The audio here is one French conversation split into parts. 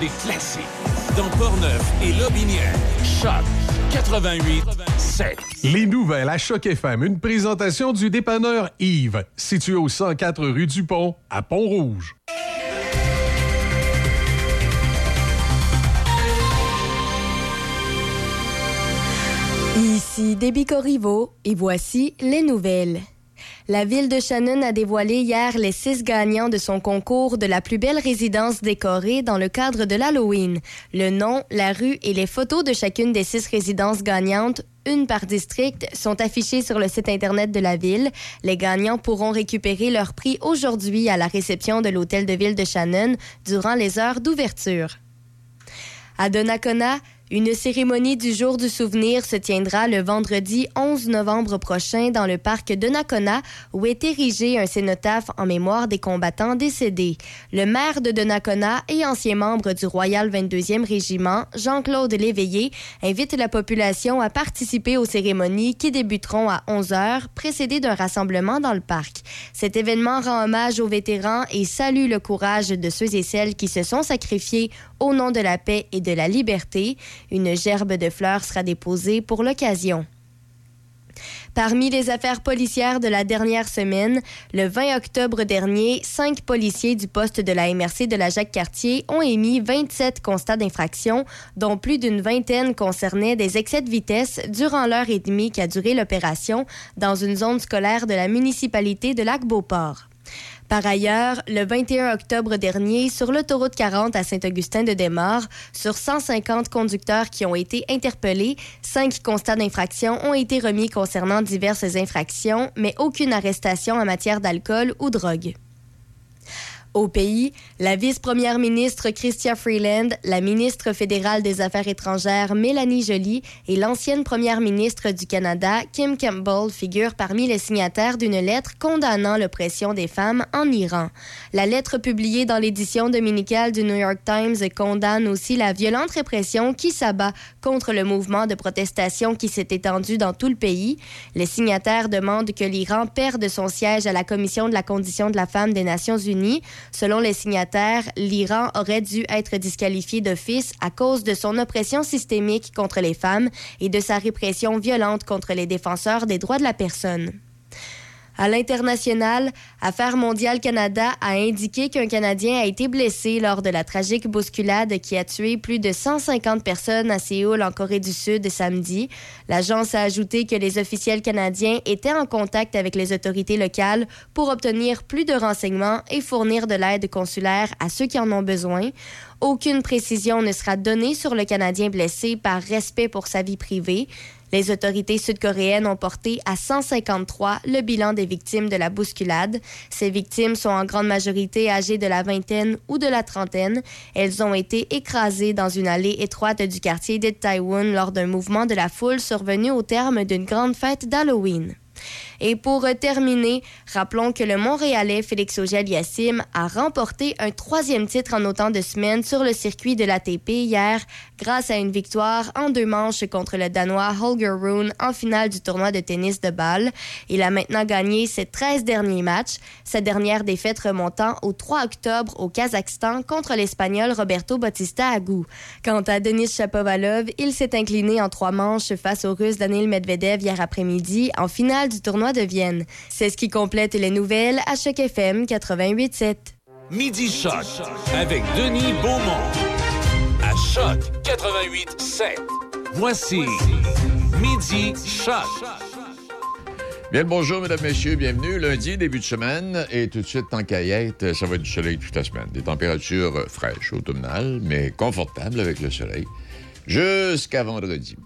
des classiques. Dans Portneuf et Lobinière. Choc 88 7. Les nouvelles à Choc FM, une présentation du dépanneur Yves, situé au 104 rue du Pont, à Pont-Rouge. Ici Déby Corriveau et voici les nouvelles. La ville de Shannon a dévoilé hier les six gagnants de son concours de la plus belle résidence décorée dans le cadre de l'Halloween. Le nom, la rue et les photos de chacune des six résidences gagnantes, une par district, sont affichés sur le site Internet de la ville. Les gagnants pourront récupérer leur prix aujourd'hui à la réception de l'hôtel de ville de Shannon durant les heures d'ouverture. À Donnacona, une cérémonie du jour du souvenir se tiendra le vendredi 11 novembre prochain dans le parc Donnacona où est érigé un cénotaphe en mémoire des combattants décédés. Le maire de Donnacona et ancien membre du Royal 22e Régiment, Jean-Claude Léveillé, invite la population à participer aux cérémonies qui débuteront à 11 heures, précédées d'un rassemblement dans le parc. Cet événement rend hommage aux vétérans et salue le courage de ceux et celles qui se sont sacrifiés au nom de la paix et de la liberté. Une gerbe de fleurs sera déposée pour l'occasion. Parmi les affaires policières de la dernière semaine, le 20 octobre dernier, cinq policiers du poste de la MRC de la Jacques-Cartier ont émis 27 constats d'infraction, dont plus d'une vingtaine concernaient des excès de vitesse durant l'heure et demie qu'a duré l'opération dans une zone scolaire de la municipalité de Lac-Beauport. Par ailleurs, le 21 octobre dernier, sur l'autoroute 40 à Saint-Augustin-de-Desmaures, sur 150 conducteurs qui ont été interpellés, cinq constats d'infraction ont été remis concernant diverses infractions, mais aucune arrestation en matière d'alcool ou drogue. Au pays, la vice-première ministre Chrystia Freeland, la ministre fédérale des Affaires étrangères Mélanie Joly et l'ancienne première ministre du Canada Kim Campbell figurent parmi les signataires d'une lettre condamnant l'oppression des femmes en Iran. La lettre publiée dans l'édition dominicale du New York Times condamne aussi la violente répression qui s'abat contre le mouvement de protestation qui s'est étendu dans tout le pays. Les signataires demandent que l'Iran perde son siège à la Commission de la condition de la femme des Nations unies. Selon les signataires, l'Iran aurait dû être disqualifié d'office à cause de son oppression systémique contre les femmes et de sa répression violente contre les défenseurs des droits de la personne. À l'international, Affaires mondiales Canada a indiqué qu'un Canadien a été blessé lors de la tragique bousculade qui a tué plus de 150 personnes à Séoul, en Corée du Sud, samedi. L'agence a ajouté que les officiels canadiens étaient en contact avec les autorités locales pour obtenir plus de renseignements et fournir de l'aide consulaire à ceux qui en ont besoin. Aucune précision ne sera donnée sur le Canadien blessé par respect pour sa vie privée. Les autorités sud-coréennes ont porté à 153 le bilan des victimes de la bousculade. Ces victimes sont en grande majorité âgées de la vingtaine ou de la trentaine. Elles ont été écrasées dans une allée étroite du quartier de Taïwan lors d'un mouvement de la foule survenu au terme d'une grande fête d'Halloween. Et pour terminer, rappelons que le Montréalais Félix Auger-Aliassime a remporté un troisième titre en autant de semaines sur le circuit de l'ATP hier grâce à une victoire en deux manches contre le Danois Holger Rune en finale du tournoi de tennis de balle. Il a maintenant gagné ses 13 derniers matchs, sa dernière défaite remontant au 3 octobre au Kazakhstan contre l'Espagnol Roberto Bautista Agut. Quant à Denis Shapovalov, il s'est incliné en trois manches face au Russe Daniil Medvedev hier après-midi en finale du tournoi de Vienne. C'est ce qui complète les nouvelles à Choc FM 88.7. Midi Choc avec Denis Beaumont. À Choc 88.7. Voici Midi Choc. Bien le bonjour, mesdames, messieurs, bienvenue. Lundi, début de semaine, et tout de suite, en caillette, ça va être du soleil toute la semaine. Des températures fraîches, automnales, mais confortables avec le soleil, jusqu'à vendredi.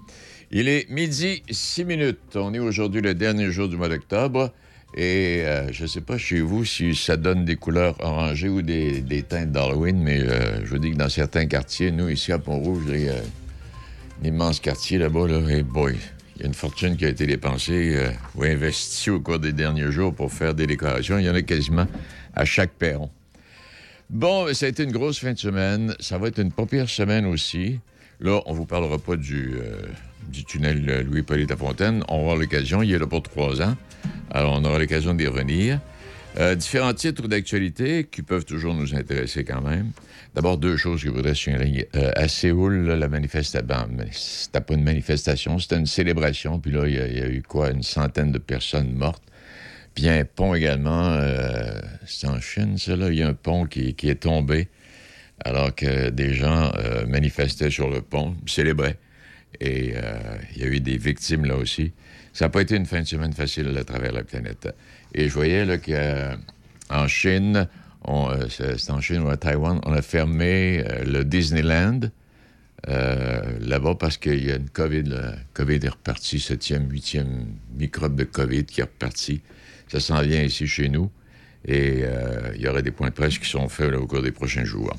Il est midi, six minutes. On est aujourd'hui le dernier jour du mois d'octobre. Et euh, je ne sais pas chez vous si ça donne des couleurs orangées ou des, teintes d'Halloween, mais euh, je vous dis que dans certains quartiers, nous, ici à Pont-Rouge, il y a un immense quartier là-bas, là, et boy, il y a une fortune qui a été dépensée euh, ou investie au cours des derniers jours pour faire des décorations. Il y en a quasiment à chaque perron. Bon, ça a été une grosse fin de semaine. Ça va être une pas pire semaine aussi. Là, on vous parlera pas du, euh, tunnel Louis-Polyte à Fontaine. On avoir l'occasion. Il est là pour trois ans. Alors, on aura l'occasion d'y revenir. Euh, différents titres d'actualité qui peuvent toujours nous intéresser quand même. D'abord, deux choses que je voudrais signaler. Euh, à Séoul, là, la manifestation, ben, c'était pas une manifestation, c'était une célébration. Puis là, il y, a- eu quoi, une centaine de personnes mortes. Puis un pont également, c'est en Chine. Il y a un pont qui est tombé alors que des gens euh, manifestaient sur le pont, célébraient. Et euh, il y a eu des victimes là aussi. Ça n'a pas été une fin de semaine facile à travers la planète. Et je voyais qu'en Chine, euh, c'est c'est en Chine ou à Taïwan, on a fermé le Disneyland là-bas parce qu'il y a une COVID. Le COVID est reparti, septième, huitième microbe de COVID qui est reparti. Ça s'en vient ici chez nous. Et euh, il y aura des points de presse qui sont faits au cours des prochains jours.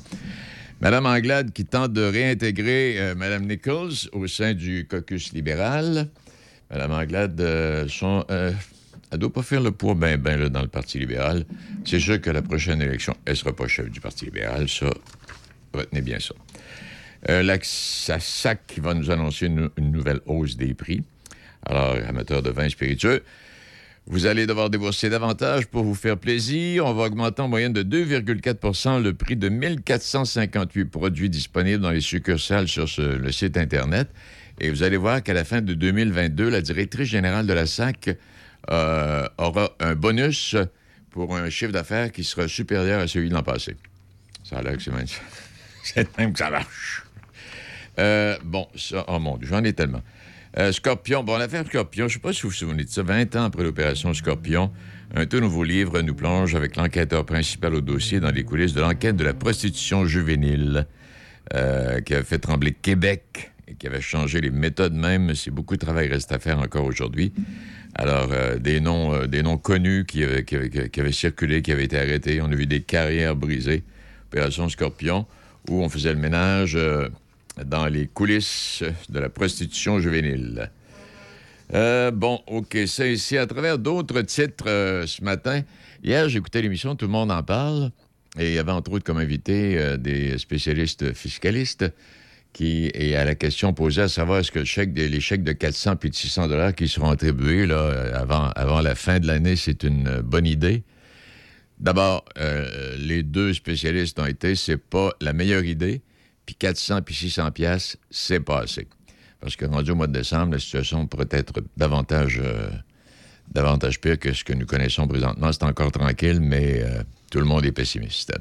Madame Anglade qui tente de réintégrer euh, Madame Nichols au sein du caucus libéral. Madame Anglade, euh, elle doit pas faire le poids ben ben dans le Parti libéral. C'est sûr que la prochaine élection, elle sera pas chef du Parti libéral. Ça, retenez bien ça. La, qui va nous annoncer une, une nouvelle hausse des prix. Alors, amateurs de vin spiritueux, vous allez devoir débourser davantage pour vous faire plaisir. On va augmenter en moyenne de 2,4% le prix de 1458 produits disponibles dans les succursales sur le site Internet. Et vous allez voir qu'à la fin de 2022, la directrice générale de la SAC euh, aura un bonus pour un chiffre d'affaires qui sera supérieur à celui de l'an passé. Ça a l'air que c'est même, c'est même que ça marche. Euh, bon, ça, oh mon Dieu, j'en ai tellement. Euh, Scorpion, bon, l'affaire Scorpion, je ne sais pas si vous vous souvenez de ça, 20 ans après l'opération Scorpion, un tout nouveau livre nous plonge avec l'enquêteur principal au dossier dans les coulisses de l'enquête de la prostitution juvénile euh, qui avait fait trembler Québec et qui avait changé les méthodes même, si beaucoup de travail reste à faire encore aujourd'hui. Alors, euh, des, noms, connus qui, avaient- qui avaient- circulé, qui avaient été arrêtés. On a vu des carrières brisées. Opération Scorpion, où on faisait le ménage dans les coulisses de la prostitution juvénile. Euh, bon, OK, ça ici, à travers d'autres titres euh, ce matin. Hier, j'écoutais l'émission Tout le monde en parle, et il y avait entre autres comme invité euh, des spécialistes fiscalistes qui, et à la question posée à savoir est-ce que le les chèques de 400 puis de 600 dollars qui seront attribués là, avant, avant la fin de l'année, c'est une bonne idée. D'abord, les deux spécialistes ont été, c'est pas la meilleure idée, puis 400 puis 600 pièces, c'est pas assez. Parce que rendu au mois de décembre, la situation pourrait être davantage, euh, davantage pire que ce que nous connaissons présentement. C'est encore tranquille, mais euh, tout le monde est pessimiste.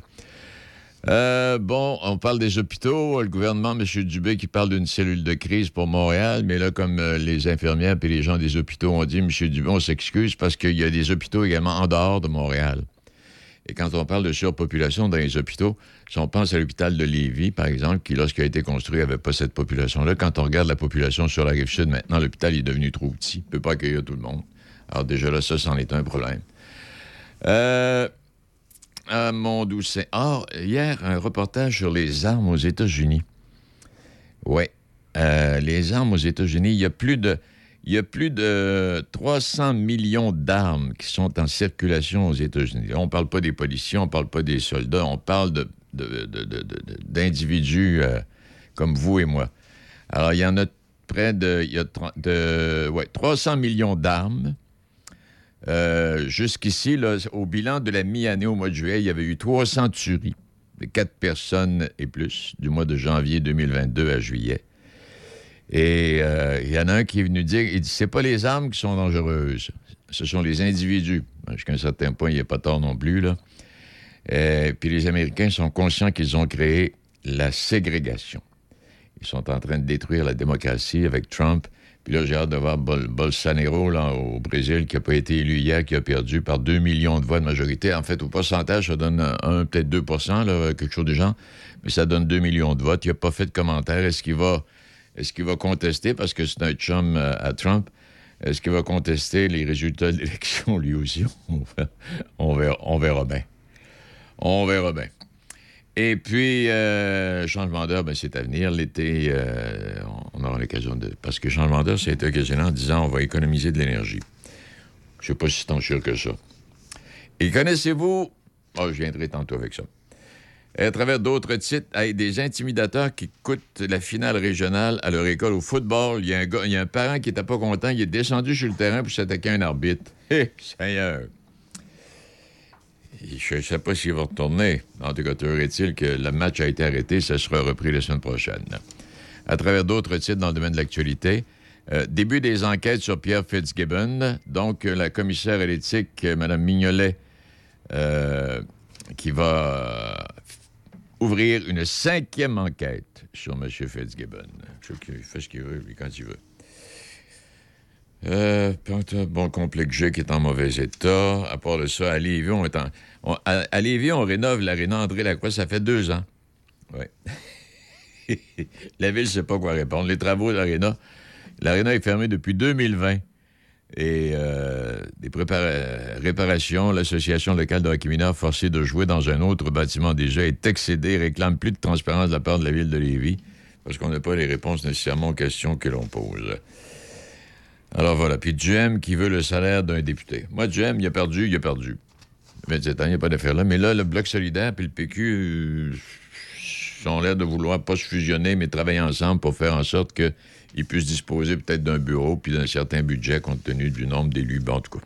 Euh, bon, on parle des hôpitaux. Le gouvernement, M. Dubé, qui parle d'une cellule de crise pour Montréal, mais là, comme les infirmières et les gens des hôpitaux ont dit, M. Dubé, on s'excuse parce qu'il y a des hôpitaux également en dehors de Montréal. Et quand on parle de surpopulation dans les hôpitaux, si on pense à l'hôpital de Lévis, par exemple, qui, lorsqu'il a été construit, n'avait pas cette population-là, quand on regarde la population sur la rive sud, maintenant, l'hôpital est devenu trop petit. Il ne peut pas accueillir tout le monde. Alors déjà là, ça, c'en est un problème. Euh, à mon doucet. Or, hier, un reportage sur les armes aux États-Unis. Oui. Euh, les armes aux États-Unis, il y a plus de. Il y a plus de 300 millions d'armes qui sont en circulation aux États-Unis. On ne parle pas des policiers, on ne parle pas des soldats, on parle de, d'individus euh, comme vous et moi. Alors, il y en a près de, il y a de ouais, 300 millions d'armes. Euh, jusqu'ici, au bilan de la mi-année au mois de juillet, il y avait eu 300 tueries de quatre personnes et plus du mois de janvier 2022 à juillet. Et euh, il y en a un qui est venu dire, il dit, c'est pas les armes qui sont dangereuses, ce sont les individus. Jusqu'à un certain point, il n'y a pas tort non plus, là. Et, euh, puis les Américains sont conscients qu'ils ont créé la ségrégation. Ils sont en train de détruire la démocratie avec Trump. Puis là, j'ai hâte de voir Bolsonaro là, au Brésil, qui n'a pas été élu hier, qui a perdu par 2 millions de voix de majorité. En fait, au pourcentage, ça donne 1, peut-être 2 là, quelque chose du genre. Mais ça donne 2 millions de votes. Il n'a pas fait de commentaire. Est-ce qu'il va est-ce qu'il va contester, parce que c'est un chum euh, à Trump, est-ce qu'il va contester les résultats de l'élection, lui aussi? On verra, on verra bien. On verra bien. Et puis, euh, changement d'heure, ben, c'est à venir. L'été, euh, on aura l'occasion de... Parce que changement d'heure, c'est occasionnant en disant on va économiser de l'énergie. Je ne sais pas si c'est tant sûr que ça. Et connaissez-vous... Oh, je viendrai tantôt avec ça à travers d'autres titres, des intimidateurs qui coûtent la finale régionale à leur école au football. Il y a un, il y a un parent qui n'était pas content, il est descendu sur le terrain pour s'attaquer à un arbitre. Hé, Seigneur! Je ne sais pas s'il va retourner. En tout cas, est-il que le match a été arrêté, ça sera repris la semaine prochaine. À travers d'autres titres dans le domaine de l'actualité, euh, début des enquêtes sur Pierre Fitzgibbon. Donc, la commissaire à l'éthique, Mme Mignolet, euh, qui va ouvrir une cinquième enquête sur M. Fitzgibbon. Il fait ce qu'il veut, lui, quand il veut. Euh, bon complexe G qui est en mauvais état. À part de ça, à Lévis, on, est en, à, on rénove l'aréna André Lacroix, ça fait deux ans. Oui. la ville ne sait pas quoi répondre. Les travaux de l'aréna, l'aréna est fermée depuis 2020 et euh, des réparations. L'Association locale de hockey mineur forcée de jouer dans un autre bâtiment déjà est excédée, réclame plus de transparence de la part de la ville de Lévis parce qu'on n'a pas les réponses nécessairement aux questions que l'on pose. Alors voilà. Puis Duhem qui veut le salaire d'un député. Moi, Duhem, il a perdu, il a perdu. 27 ans, il n'y a pas d'affaire là. Mais là, le Bloc solidaire puis le PQ euh, ont l'air de vouloir pas se fusionner, mais travailler ensemble pour faire en sorte que il puisse disposer peut-être d'un bureau puis d'un certain budget compte tenu du nombre d'élus, ben, en tout cas,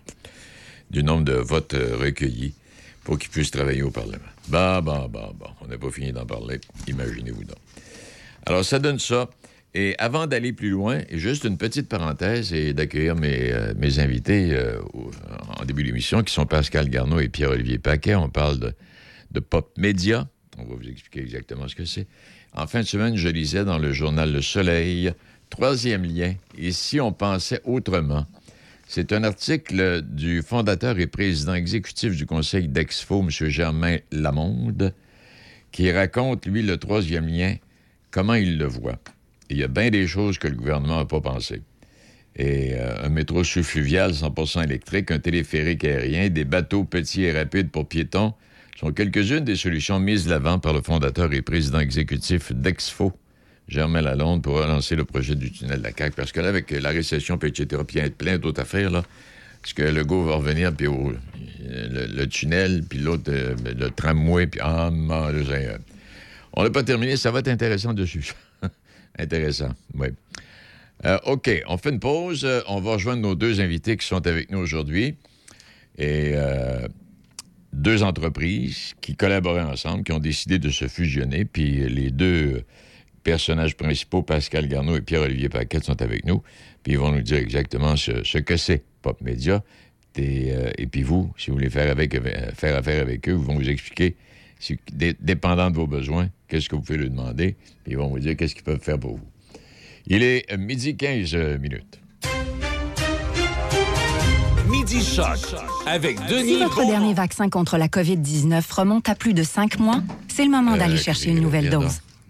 du nombre de votes euh, recueillis pour qu'il puisse travailler au Parlement. Bah, bah, bah, bah. On n'a pas fini d'en parler. Imaginez-vous donc. Alors, ça donne ça. Et avant d'aller plus loin, juste une petite parenthèse et d'accueillir mes, euh, mes invités euh, en début d'émission, qui sont Pascal Garneau et Pierre-Olivier Paquet. On parle de, de pop média. On va vous expliquer exactement ce que c'est. En fin de semaine, je lisais dans le journal Le Soleil Troisième lien, et si on pensait autrement, c'est un article du fondateur et président exécutif du conseil d'Exfo, M. Germain Lamonde, qui raconte, lui, le troisième lien, comment il le voit. il y a bien des choses que le gouvernement n'a pas pensé. Et euh, un métro sous-fluvial 100% électrique, un téléphérique aérien, des bateaux petits et rapides pour piétons sont quelques-unes des solutions mises de l'avant par le fondateur et président exécutif d'Exfo, Germain Lalonde pour relancer le projet du tunnel de la CAQ. Parce que là, avec la récession, puis etc., il y a plein d'autres affaires, là, parce que le go va revenir, puis le, tunnel, puis l'autre, euh, le tramway, puis ah, on n'a pas terminé, ça va être intéressant dessus. intéressant, oui. Euh, OK, on fait une pause. On va rejoindre nos deux invités qui sont avec nous aujourd'hui. Et euh, deux entreprises qui collaboraient ensemble, qui ont décidé de se fusionner. Puis les deux personnages principaux, Pascal Garneau et Pierre-Olivier Paquette, sont avec nous. Puis ils vont nous dire exactement ce, que c'est Pop Media. Euh, et, puis vous, si vous voulez faire, avec, euh, faire affaire avec eux, ils vont vous expliquer, dépendant de vos besoins, qu'est-ce que vous pouvez leur demander. Puis ils vont vous dire qu'est-ce qu'ils peuvent faire pour vous. Il est midi 15 minutes. Midi Choc avec Si Denis votre Beaumont. dernier vaccin contre la COVID-19 remonte à plus de cinq mois, c'est le moment Euh, d'aller chercher une nouvelle dose.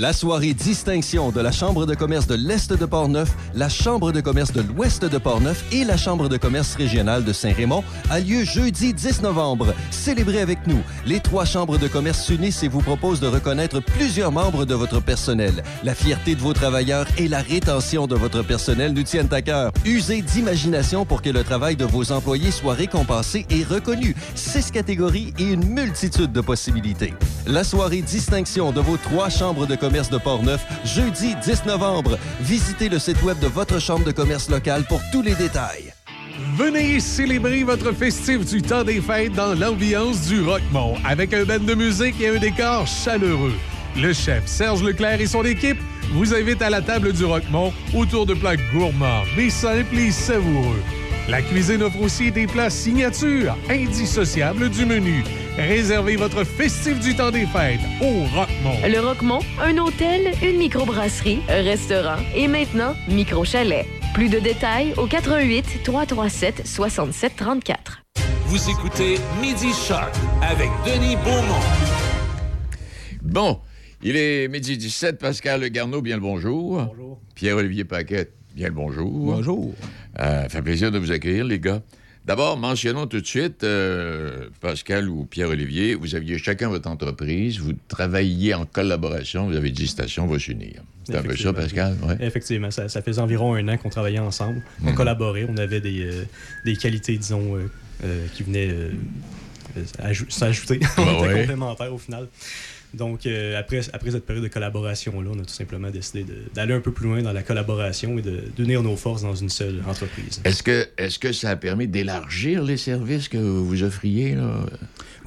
La soirée distinction de la Chambre de commerce de l'Est de Portneuf, la Chambre de commerce de l'Ouest de Portneuf et la Chambre de commerce régionale de Saint-Raymond a lieu jeudi 10 novembre. Célébrez avec nous. Les trois chambres de commerce s'unissent et vous proposent de reconnaître plusieurs membres de votre personnel. La fierté de vos travailleurs et la rétention de votre personnel nous tiennent à cœur. Usez d'imagination pour que le travail de vos employés soit récompensé et reconnu. Six catégories et une multitude de possibilités. La soirée distinction de vos trois chambres de commerce de Portneuf, jeudi 10 novembre. Visitez le site web de votre chambre de commerce locale pour tous les détails. Venez célébrer votre festif du temps des fêtes dans l'ambiance du Rockmont avec un band de musique et un décor chaleureux. Le chef Serge Leclerc et son équipe vous invitent à la table du Rockmont autour de plats gourmands, mais simples et savoureux. La cuisine offre aussi des plats signatures, indissociables du menu. Réservez votre festif du temps des fêtes au Rockmont. Le Roquemont, un hôtel, une microbrasserie, un restaurant et maintenant micro-chalet. Plus de détails au 88 337 67 34. Vous écoutez Midi Choc avec Denis Beaumont. Bon, il est midi 17. Pascal Garneau, bien le bonjour. Bonjour. Pierre-Olivier Paquette, bien le bonjour. Bonjour. Euh, fait plaisir de vous accueillir, les gars. D'abord, mentionnons tout de suite, euh, Pascal ou Pierre-Olivier, vous aviez chacun votre entreprise, vous travailliez en collaboration, vous avez dit station va s'unir. C'est un peu ça, Pascal? oui. Ouais. Effectivement, ça, ça faisait environ un an qu'on travaillait ensemble. On Mhm. collaborait, on avait des, euh, des qualités, disons, euh, qui venaient ajou- s'ajouter. on Bah était ouais. complémentaires au final. Donc, euh, après, après cette période de collaboration-là, on a tout simplement décidé d'aller un peu plus loin dans la collaboration et de- d'unir nos forces dans une seule entreprise. Est-ce que, est que ça a permis d'élargir les services que vous offriez? Là?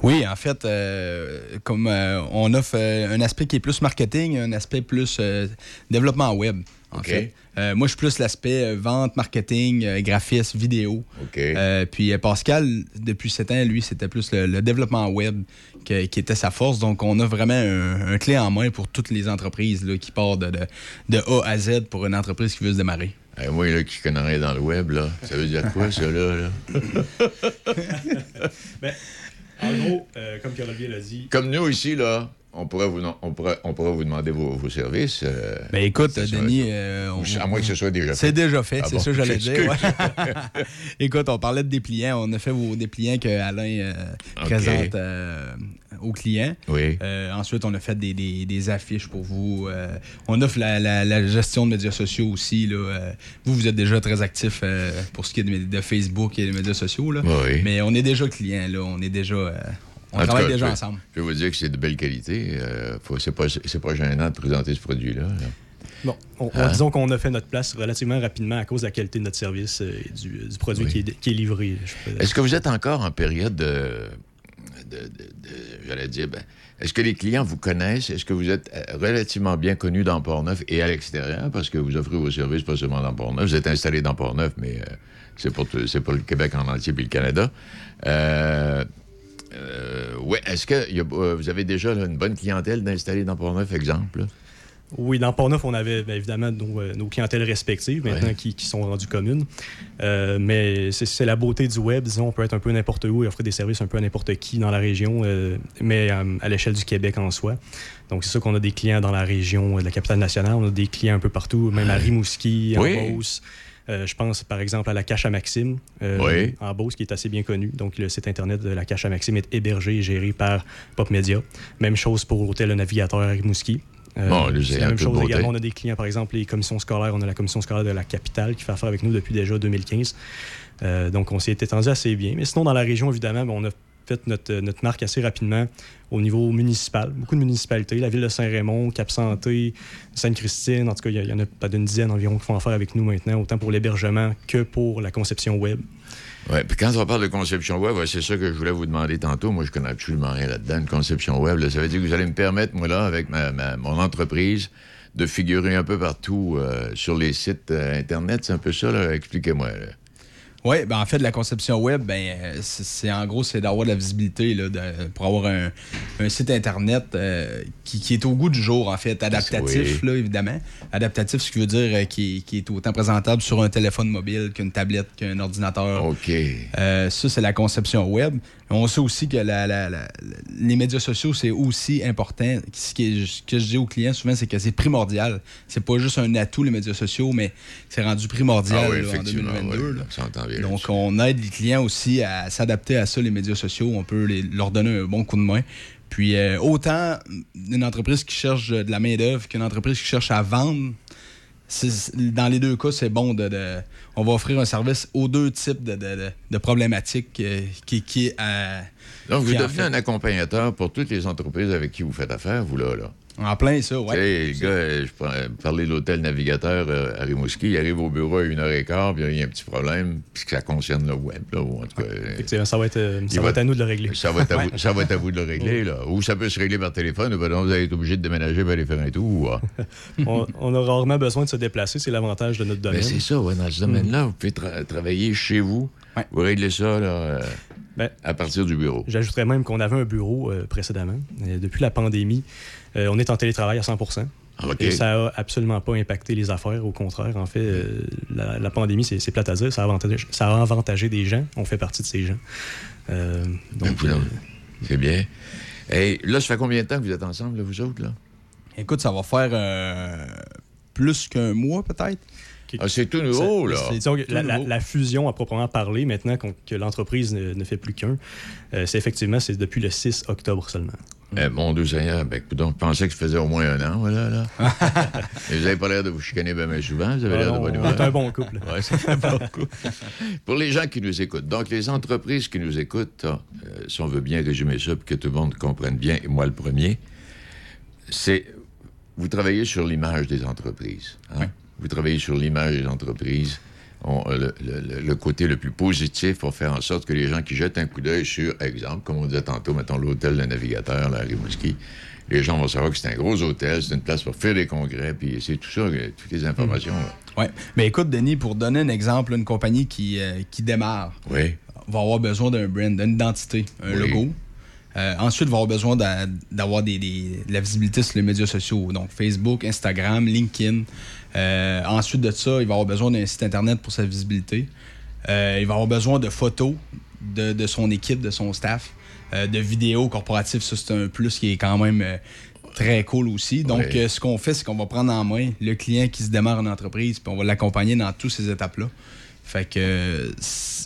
Oui, en fait, euh, comme euh, on offre euh, un aspect qui est plus marketing, un aspect plus euh, développement web, en fait. Euh, moi, je suis plus l'aspect euh, vente, marketing, euh, graphisme, vidéo. Euh, puis euh, Pascal, depuis sept ans, lui, c'était plus le, le développement web que- qui était sa force. Donc, on a vraiment un, un clé en main pour toutes les entreprises là, qui partent de, de, de A à Z pour une entreprise qui veut se démarrer. Eh, moi, là, qui connais rien dans le web, là, ça veut dire quoi, ça, là? là? Ben, en gros, euh, comme Pierre-Olivier l'a dit, Comme nous, ici, là, on pourrait vous, on pourrait, on pourrait vous demander vos, vos services. euh, Ben écoute, Denis, euh, on- à moins que ce soit déjà fait. C'est déjà fait, Ah c'est bon, ça que j'allais dire. ouais. Écoute, on parlait de dépliants. On a fait vos dépliants que Alain euh, présente aux clients. Oui. Ensuite, on a fait des, des- des affiches pour vous. On offre la, la- la gestion de médias sociaux aussi. Là. Vous, vous êtes déjà très actif pour ce qui est de, de Facebook et des médias sociaux. Là. Oui. Mais on est déjà clients. Là. On est déjà. Euh, on En travaille cas, déjà je- ensemble. Je vais vous dire que c'est de belle qualité. Euh, c'est pas, gênant de présenter ce produit-là. là. bon, on- on- Hein? disons qu'on a fait notre place relativement rapidement à cause de la qualité de notre service euh, et du, du produit Oui. qui, est, qui est livré. Est-ce que vous êtes encore en période de. de- de- de- J'allais dire. ben, est-ce que les clients vous connaissent? Est-ce que vous êtes euh, relativement bien connu dans Port-Neuf et à l'extérieur? Parce que vous offrez vos services pas seulement dans Port-Neuf. Vous êtes installé dans Port-Neuf, mais euh, c'est pour, le Québec en entier puis le Canada. Euh, euh, ouais, est-ce que il y a- euh, vous avez déjà là, une bonne clientèle d'installer dans Port-Neuf, exemple? là? Oui, dans Port-Neuf, on avait bien évidemment nos, euh, nos clientèles respectives maintenant Ouais. qui, qui sont rendues communes. Euh, mais c'est- la beauté du web, disons, on peut être un peu n'importe où et offrir des services un peu à n'importe qui dans la région, euh, mais euh, à l'échelle du Québec en soi. Donc c'est sûr qu'on a des clients dans la région de la capitale nationale, on a des clients un peu partout, même à Rimouski, en Oui. Beauce. Euh, je pense par exemple à la Cache à Maxime euh, Oui. en Beauce, qui est assez bien connu. Donc le site internet de la Cache à Maxime est hébergé et géré par Pop Media. Même chose pour l'hôtel Le Navigateur à Rimouski. Euh, Bon, c'est la même chose également. On a des clients, par exemple, les commissions scolaires. On a la commission scolaire de la capitale qui fait affaire avec nous depuis déjà 2015. Euh, donc, on s'est étendu assez bien. Mais sinon, dans la région, évidemment, ben, on a fait notre, marque assez rapidement au niveau municipal. Beaucoup de municipalités. La ville de Saint-Raymond, Cap-Santé, Sainte-Christine. En tout cas, il y, en a pas d'une dizaine environ qui font affaire avec nous maintenant, autant pour l'hébergement que pour la conception web. Oui, puis quand on parle de conception web, c'est ça que je voulais vous demander tantôt. Moi, je connais absolument rien là-dedans, une conception web. ça veut dire que vous allez me permettre, moi, là, avec mon entreprise, de figurer un peu partout euh, sur les sites euh, Internet. C'est un peu ça, là? Expliquez-moi. Oui, ben en fait, la conception web, ben, euh, c'est en gros, c'est d'avoir de la visibilité là, de- pour avoir un, un site Internet euh, qui, qui est au goût du jour, en fait, adaptatif, Oui. là, évidemment. Adaptatif, ce qui veut dire euh, qui, est- qui est autant présentable sur un téléphone mobile qu'une tablette, qu'un ordinateur. OK. Euh, ça, c'est la conception web. On sait aussi que la- la- la- les médias sociaux, c'est aussi important. Ce, que je dis aux clients souvent, c'est que c'est primordial. C'est pas juste un atout, les médias sociaux, mais c'est rendu primordial Ah oui, là, en effectivement. 2022. oui, là. on s'entend bien. Donc, on aide les clients aussi à s'adapter à ça, les médias sociaux. On peut les- leur donner un bon coup de main. Puis, euh, autant une entreprise qui cherche de la main-d'œuvre qu'une entreprise qui cherche à vendre, dans les deux cas, c'est bon de, de- On va offrir un service aux deux types de, de- de- de problématiques euh, qui, qui à- Donc, vous qui, devenez fait- un accompagnateur pour toutes les entreprises avec qui vous faites affaire, vous, là. là. En plein ça, ouais. Tu sais, le gars, euh, je parlais de l'hôtel navigateur euh, à Rimouski, il arrive au bureau à une heure et quart, puis il y a un petit problème, puis que ça concerne le web, là, ou en tout cas... euh, Effectivement, ça va être, euh, ça va va- être à nous de le régler. Ça va, être à vous, ça va être à vous de le régler, là. Ou ça peut se régler par téléphone, ou ben non, vous allez être obligé de déménager et aller faire un tour. on, on a rarement besoin de se déplacer, c'est l'avantage de notre domaine. Ben, c'est ça, ouais, dans ce domaine-là, vous pouvez tra- travailler chez vous, Ouais. vous réglez ça là, euh, Ben, à partir du bureau. J'ajouterais même qu'on avait un bureau euh, précédemment. Depuis la pandémie, euh, on est en télétravail à 100 Ah, OK. Et ça a absolument pas impacté les affaires. Au contraire, en fait, euh, la, la pandémie, c'est c'est plate à dire, ça a, avantagé, ça a avantagé des gens. On fait partie de ces gens. Euh, donc, euh, C'est bien. Hey, là, ça fait combien de temps que vous êtes ensemble, là, vous autres, là? Écoute, ça va faire euh, plus qu'un mois, peut-être. Ah, c'est tout nouveau, ça- là. c'est- disons que tout la, la- nouveau. la fusion à proprement parler, maintenant qu'on- que l'entreprise ne, ne fait plus qu'un, euh, c'est effectivement c'est depuis le 6 octobre seulement. Eh, mon Dieu Seigneur, ben, coudonc, je pensais que ça faisait au moins un an, voilà, là. Et vous avez pas l'air de vous chicaner bien, souvent, vous avez l'air de Ah, bonne on humeur. est un bon couple. Ouais, c'est un bon coup. Pour les gens qui nous écoutent, donc les entreprises qui nous écoutent, euh, si on veut bien résumer ça pour que tout le monde comprenne bien, et moi le premier, c'est vous travaillez sur l'image des entreprises. hein? Vous travaillez sur l'image des entreprises. On- le, le- le- le côté le plus positif pour faire en sorte que les gens qui jettent un coup d'œil sur, exemple, comme on disait tantôt, mettons l'hôtel de navigateur, à Rimouski, les gens vont savoir que c'est un gros hôtel, c'est une place pour faire des congrès, puis c'est tout ça, euh, toutes les informations. là. Ouais. Mais écoute, Denis, pour donner un exemple, une compagnie qui, euh, qui démarre Oui. va avoir besoin d'un brand, d'une identité, un Oui. logo. Euh, ensuite, va avoir besoin d'a- d'avoir des, des- de la visibilité sur les médias sociaux, donc Facebook, Instagram, LinkedIn. Euh, ensuite de ça, il va avoir besoin d'un site Internet pour sa visibilité. Euh, il va avoir besoin de photos de, de son équipe, de son staff, euh, de vidéos corporatives. Ça, c'est un plus qui est quand même très cool aussi. Donc, ce qu'on fait, c'est qu'on va prendre en main le client qui se démarre en entreprise, puis on va l'accompagner dans toutes ces étapes-là. Fait que,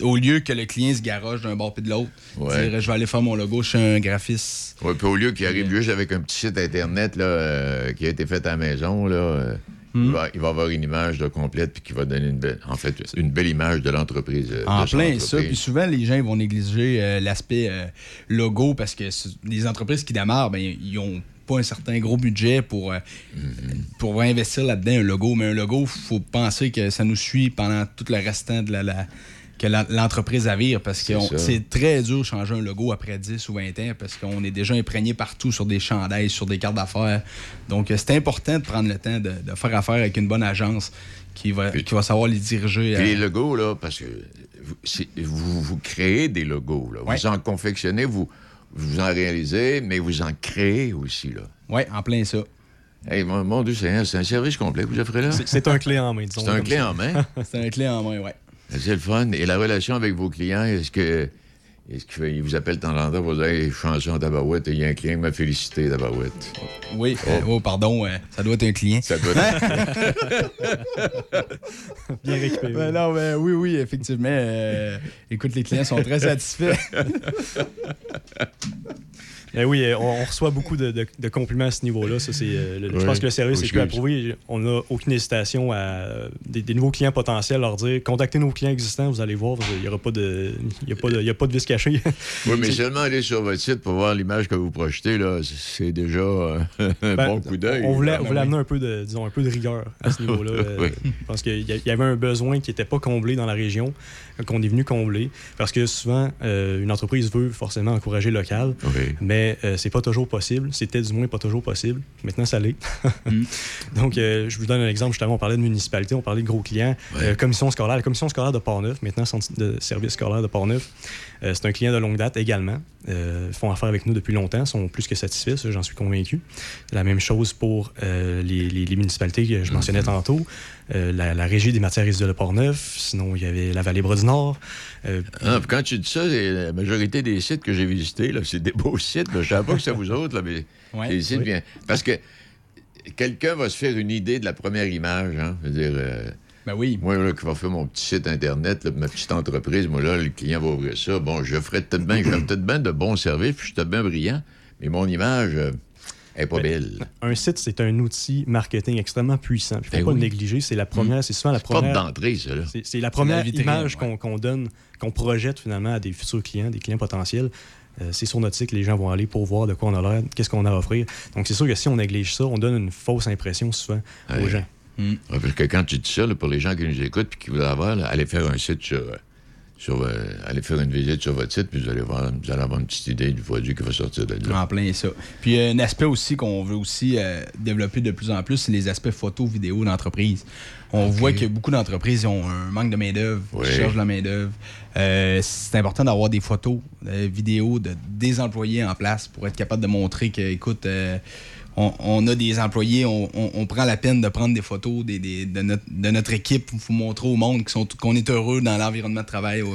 au lieu que le client se garoche d'un bord puis de l'autre, Ouais. dire je vais aller faire mon logo chez un graphiste. Oui, puis au lieu qu'il arrive juste avec un petit site Internet là, euh, qui a été fait à la maison, là, euh, Hmm. il, va, il va avoir une image là, complète puis qui va donner une belle, en fait, une belle image de l'entreprise. euh, En de plein ça. Puis souvent, les gens vont négliger euh, l'aspect euh, logo parce que les entreprises qui démarrent, ben, ils ont pas un certain gros budget pour, euh, pour investir là-dedans un logo. Mais un logo, il faut penser que ça nous suit pendant tout le restant de la, la- que l'entreprise à vivre parce que C'est très dur de changer un logo après 10 ou 20 ans parce qu'on est déjà imprégné partout sur des chandails, sur des cartes d'affaires. Donc, euh, c'est important de prendre le temps de, de faire affaire avec une bonne agence qui va, Puis- qui va savoir les diriger. Puis euh, les logos, là, parce que vous, vous, vous créez des logos. Là. Ouais. Vous en confectionnez, vous, vous en réalisez, mais vous en créez aussi. Là. Oui, en plein ça. Hey, mon, mon Dieu, c'est un, c'est un service complet que vous offrez là. C'est un clé en main, disons. C'est un clé ça. en main? C'est un clé en main, ouais. C'est le fun. Et la relation avec vos clients, est-ce que. Est-ce qu'ils vous appellent de temps en temps pour dire Hey, chanson tabarouette, il y a un client qui m'a félicité, tabarouette? Oui, euh, oh, pardon, euh, ça doit être un client. Ça doit Bien récupéré. Ben non, ben oui, oui, effectivement. euh, écoute, les clients sont très satisfaits. Ben oui, on, on reçoit beaucoup de, de- de compliments à ce niveau-là. Ça, c'est, euh, Je pense que le service est Excuse. plus approuvé. On n'a aucune hésitation à euh, des, des nouveaux clients potentiels leur dire contactez nos clients existants, vous allez voir, il n'y aura pas de, il y a pas de, il y a pas de vis caché. Oui, mais seulement aller sur votre site pour voir l'image que vous projetez, là, c'est déjà euh, un Ben, bon coup d'œil. On voulait, on voulait amener un peu de, disons, un peu de rigueur à ce niveau-là. Oui. Je pense qu'il y avait un besoin qui n'était pas comblé dans la région, qu'on est venu combler. Parce que souvent, euh, une entreprise veut forcément encourager le local, Oui. mais euh, c'est pas toujours possible. C'était du moins pas toujours possible. Maintenant, ça l'est. Mm. Donc, euh, je vous donne un exemple. Justement, on parlait de municipalité, on parlait de gros clients. Euh, commission scolaire. La commission scolaire de Port-Neuf, maintenant centre de service scolaire de Port-Neuf, c'est un client de longue date également. Ils font affaire avec nous depuis longtemps, sont plus que satisfaits, j'en suis convaincu. La même chose pour les, les- les municipalités que je mentionnais tantôt. Euh, la, la Régie des matières résiduelles de Port-Neuf, sinon il y avait la Vallée Bras du Nord. Euh, Ah, quand tu dis ça, la majorité des sites que j'ai visités, là, c'est des beaux sites. là. Je ne savais pas que c'est vous autres, là, mais Ouais. des sites Oui. bien. Parce que quelqu'un va se faire une idée de la première image. Hein? Je veux dire, euh, Ben oui. moi, là, qui va faire mon petit site Internet, là, ma petite entreprise, moi, là, le client va ouvrir ça. Bon, je ferai peut-être bien, peut-être bien de bons services, puis je suis peut-être bien brillant, mais mon image euh, est pas belle. un site, c'est un outil marketing extrêmement puissant. Il ne faut Ben pas oui. le négliger. C'est la première, c'est souvent la première. d'entrée, ça. C'est c'est la première vitrine, image ouais. qu'on donne, qu'on projette finalement à des futurs clients, des clients potentiels. Euh, c'est sur notre site que les gens vont aller pour voir de quoi on a l'air, qu'est-ce qu'on a à offrir. Donc, c'est sûr que si on néglige ça, on donne une fausse impression souvent aux gens. Parce que quand tu dis ça, là, pour les gens qui nous écoutent puis qui voudraient avoir, là, allez faire un site sur. Euh, sur euh, allez faire une visite sur votre site, puis vous allez, voir, vous allez avoir une petite idée du produit qui va sortir de là. En plein ça. Puis euh, un aspect aussi qu'on veut aussi euh, développer de plus en plus, c'est les aspects photo, vidéo d'entreprise. On voit que beaucoup d'entreprises ont un manque de main-d'œuvre, Oui. cherchent la main-d'œuvre. C'est important d'avoir des photos, euh, vidéos de, des employés en place pour être capable de montrer que, écoute, on, on a des employés, on, on- on prend la peine de prendre des photos des- des- de, notre, de notre équipe pour montrer au monde qu'on est heureux dans l'environnement de travail au-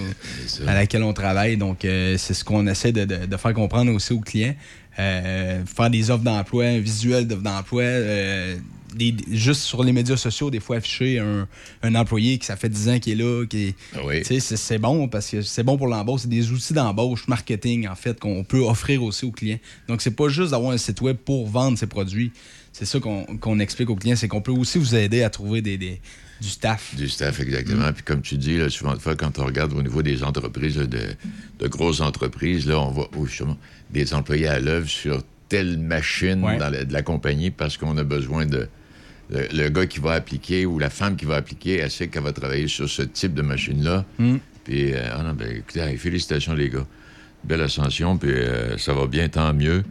à laquelle on travaille. Donc, euh, c'est ce qu'on essaie de, de- de faire comprendre aussi aux clients. Euh, faire des offres d'emploi, un visuel d'offres d'emploi. euh, des- juste sur les médias sociaux, des fois afficher un, un employé qui ça fait 10 ans qu'il est là. Qui oui. c'est, c'est bon parce que c'est bon pour l'embauche. C'est des outils d'embauche, marketing, en fait, qu'on peut offrir aussi aux clients. Donc, c'est pas juste d'avoir un site web pour vendre ses produits. C'est ça qu'on, qu'on explique aux clients, c'est qu'on peut aussi vous aider à trouver des, des- du staff. Du staff, exactement. Puis comme tu dis, là, souvent de fois, quand on regarde au niveau des entreprises, là, de, de grosses entreprises, là, on voit oh, justement des employés à l'œuvre sur telle machine Ouais. dans la- de la compagnie parce qu'on a besoin de. Le, le gars qui va appliquer ou la femme qui va appliquer, elle sait qu'elle va travailler sur ce type de machine-là. Mm. Puis, euh, ah non, ben, écoutez, félicitations, les gars. Belle ascension, puis euh, ça va bien, tant mieux.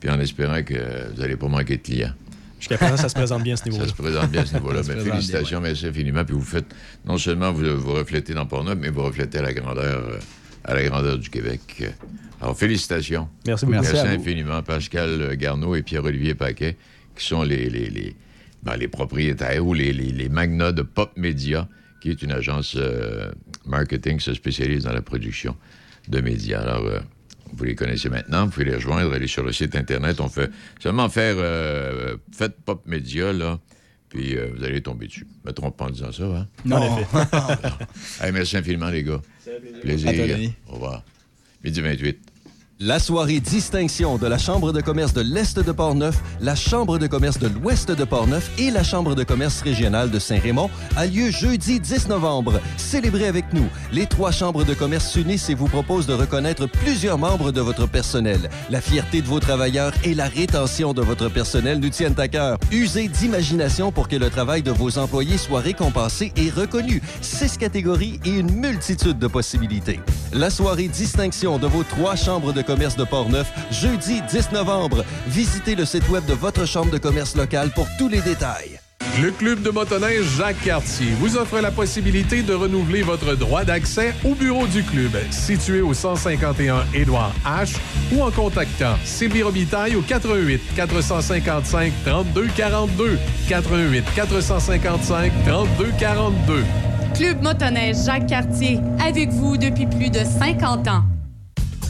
Puis en espérant que vous n'allez pas manquer de clients. Jusqu'à présent, ça se présente bien à ce Ça niveau-là. se présente bien à ce niveau-là. Ça Mais présente félicitations, merci infiniment. Puis vous faites, non seulement vous, vous reflétez dans Portneuf, mais vous reflétez à la grandeur, euh, à la grandeur du Québec. Alors, félicitations. Merci beaucoup. Merci Merci, infiniment, Pascal Garneau et Pierre-Olivier Paquet, qui sont les, les, les, ben, les propriétaires ou les, les, les magnats de Pop Media, qui est une agence euh, marketing qui se spécialise dans la production de médias. Alors, euh, vous les connaissez maintenant, vous pouvez les rejoindre, aller sur le site Internet. On fait seulement faire euh, Faites Pop Media, là, puis euh, vous allez tomber dessus. Je me trompe pas en disant ça, hein? Non, Hey, merci infiniment, les gars. Plaisir. À toi, Denis. Au revoir. Midi 28. La soirée distinction de la Chambre de commerce de l'Est de Portneuf, la Chambre de commerce de l'Ouest de Portneuf et la Chambre de commerce régionale de Saint-Raymond a lieu jeudi 10 novembre. Célébrez avec nous. Les trois chambres de commerce s'unissent et vous proposent de reconnaître plusieurs membres de votre personnel. La fierté de vos travailleurs et la rétention de votre personnel nous tiennent à cœur. Usez d'imagination pour que le travail de vos employés soit récompensé et reconnu. Six catégories et une multitude de possibilités. La soirée distinction de vos trois chambres de commerce de Portneuf, jeudi 10 novembre. Visitez le site web de votre chambre de commerce locale pour tous les détails. Le club de motoneige Jacques Cartier vous offre la possibilité de renouveler votre droit d'accès au bureau du club, situé au 151 Édouard H, ou en contactant Sylvie Robitaille au 88 455 32 42 88 455 32 42. Club motoneige Jacques Cartier, avec vous depuis plus de 50 ans.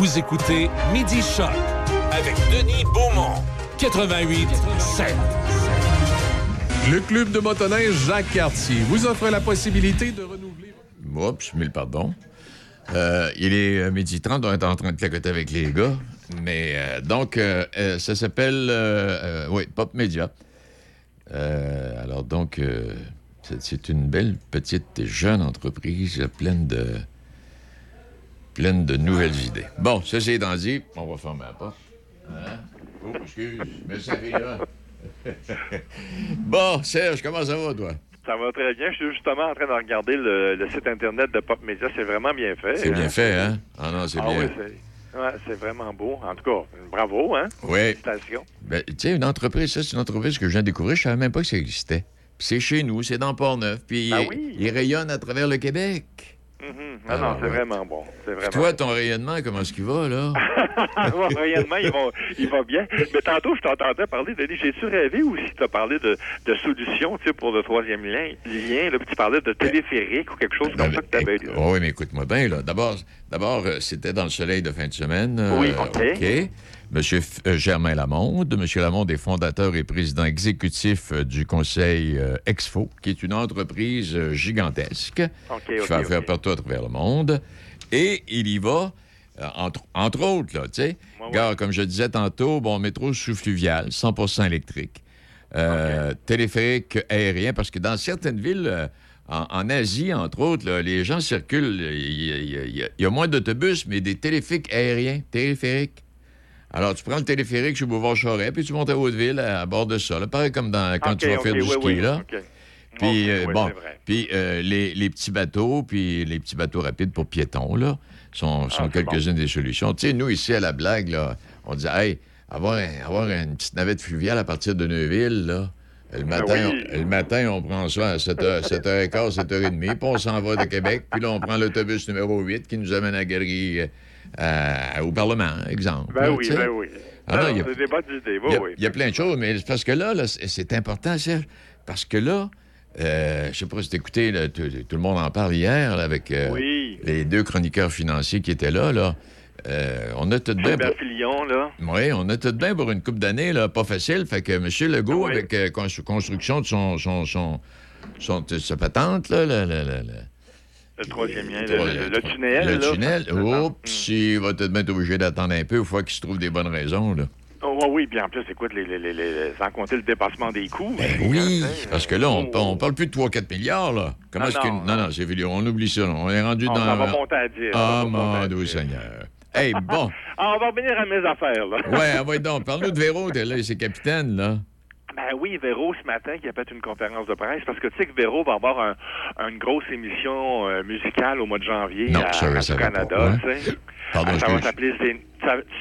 Vous écoutez Midi Choc avec Denis Beaumont, 88 7. Le club de motoneige Jacques Cartier vous offre la possibilité de renouveler. Oups, mille pardon. Euh, il est euh, midi 30, on est en train de clacoter avec les gars. Mais euh, donc, euh, ça s'appelle euh, euh, oui, Pop Media. Euh, alors donc, euh, c'est- c'est une belle petite et jeune entreprise pleine de pleine de nouvelles idées. Bon, ceci étant dit, on va fermer la porte. Hein? Oh, excuse, mais ça fait là. bon, Serge, comment ça va, toi? Ça va très bien. Je suis justement en train de regarder le, le site Internet de Pop Media. C'est vraiment bien fait. C'est bien fait, hein? Ah non, c'est Ah bien. oui, c'est ouais, c'est vraiment beau. En tout cas, bravo, hein? Oui. Félicitations. Ben, tu sais, une entreprise, ça, c'est une entreprise que je viens de découvrir. Je savais même pas que ça existait. Puis c'est chez nous, c'est dans Port-Neuf. Puis Ben il, oui. il rayonne à travers le Québec. Mhm. Ah, Non, non, c'est ouais. vraiment bon. Toi, ton rayonnement, comment est-ce qu'il va, là? Ouais, réellement, il va, il va bien. Mais tantôt, je t'entendais parler, Denis, j'ai-tu rêvé ou si tu as parlé de, de solutions tu sais, pour le troisième lien, lien là, tu parlais de téléphérique ou quelque chose comme ça que tu avais lu. Oh, oui, mais écoute-moi bien, là. D'abord, d'abord euh, c'était dans le soleil de fin de semaine. euh, Oui, OK. F- euh, Germain Lamonde. Monsieur Lamonde est fondateur et président exécutif euh, du conseil euh, Exfo, qui est une entreprise euh, gigantesque OK, qui affaire OK. partout à travers le monde. Et il y va, euh, entre, entre autres, là, tu sais. Ouais, ouais. Gare, comme je disais tantôt, bon, métro sous-fluvial, 100% électrique. Téléphérique aérien, parce que dans certaines villes, en, en Asie, entre autres, là, les gens circulent. Il y, y a moins d'autobus, mais des téléphériques aériens. Téléphériques. Alors, tu prends le téléphérique chez Boulevard Charest, puis tu montes à Hauteville à, à bord de ça. là. pareil comme dans, quand tu vas faire du oui, ski, oui, là. Puis, euh, oui, bon, vrai. puis euh, les, les petits bateaux, puis les petits bateaux rapides pour piétons, là, sont, sont Ah, quelques-unes des solutions. Tu sais, nous, ici, à la blague, là, on disait, hey, avoir, un- avoir une petite navette fluviale à partir de Neuville, là, le matin, oui. on, le matin, on prend ça à 7h, 7h15, 7h30, puis on s'en va de Québec, puis là, on prend l'autobus numéro 8 qui nous amène à galerie, euh, au Parlement, exemple. Ben là, oui, ben oui. Ah non, Non, il y a- c'est des bonnes idées, oui, il y, a, oui. il y a plein de choses, mais c'est parce que là, là, c'est important, Serge, parce que là, euh, je sais pas si t'écoutais, là, tout, tout le monde en parle hier, là, avec euh, Oui. les deux chroniqueurs financiers qui étaient là, là. Euh, on a tout de bien... Gilbert Filion, là. Oui, on a tout de bien pour une coupe d'années, là, pas facile. Fait que M. Legault, Oui. avec cons- construction de son, son, son, son- sa patente, là, la- la- Le troisième lien, le, le- le- tunnel. le là. Mm. tunnel, oups, il va peut-être être obligé d'attendre un peu, il faut qu'il se trouve des bonnes raisons, là. Oh, oui, bien en plus, écoute, les, les, les, les- sans compter le dépassement des coûts. Ben mais, oui, hein, parce que là, on, oh, on parle plus de 3-4 milliards, là. Comment Non, est-ce que... non, Non, non, c'est on oublie ça. là. On est rendu on, dans... ça va monter à 10. ça Ah, mon Dieu 10. Seigneur. Hey, bon. Ah, on va revenir à mes affaires, là. Ouais, ah, ouais, donc, parle-nous de Véro, t'es là, c'est capitaine, là. Ben oui, Véro, ce matin, qui a fait une conférence de presse, parce que tu sais que Véro va avoir un- une grosse émission euh, musicale au mois de janvier Non, à, ça, je à savais pas, Canada, ouais. tu sais. Pardon, ça va s'appeler Tu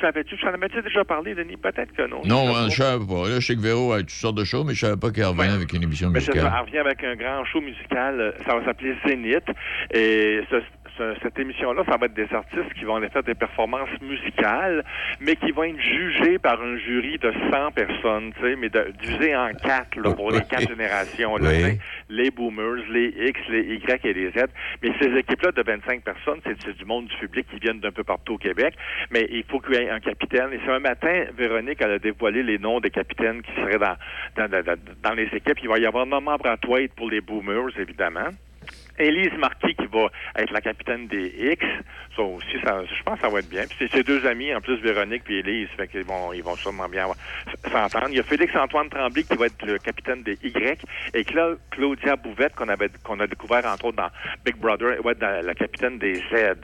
savais-tu, tu en avais-tu déjà parlé, Denis? Peut-être que non. Non, Je hein, je savais pas. Là, je sais que Véro a toutes sortes de choses, mais je savais pas qu'elle revenait avec une émission Mais ça, musicale. elle revient avec un grand show musical. euh, Ça va s'appeler Zénith. Et ce- cette émission-là, ça va être des artistes qui vont aller faire des performances musicales, mais qui vont être jugés par un jury de 100 personnes, tu sais, mais divisé en quatre, là, pour les quatre générations. là, Oui. les boomers, les X, les Y et les Z. Mais ces équipes-là de 25 personnes, c'est du monde du public qui viennent d'un peu partout au Québec. Mais il faut qu'il y ait un capitaine. Et ce matin, Véronique, elle a dévoilé les noms des capitaines qui seraient dans, dans, dans- dans- dans les équipes. Il va y avoir Norman Brathwaite pour les boomers, évidemment. Élise Marquis qui va être la capitaine des X. Ça aussi, ça, je pense que ça va être bien. Puis c'est ses deux amis, en plus Véronique puis Élise, fait qu'ils vont, ils vont sûrement bien s'entendre. Il y a Félix-Antoine Tremblay qui va être le capitaine des Y. Et Cla- Claudia Bouvette, qu'on avait qu'on a découvert entre autres dans Big Brother, va être la, la capitaine des Z.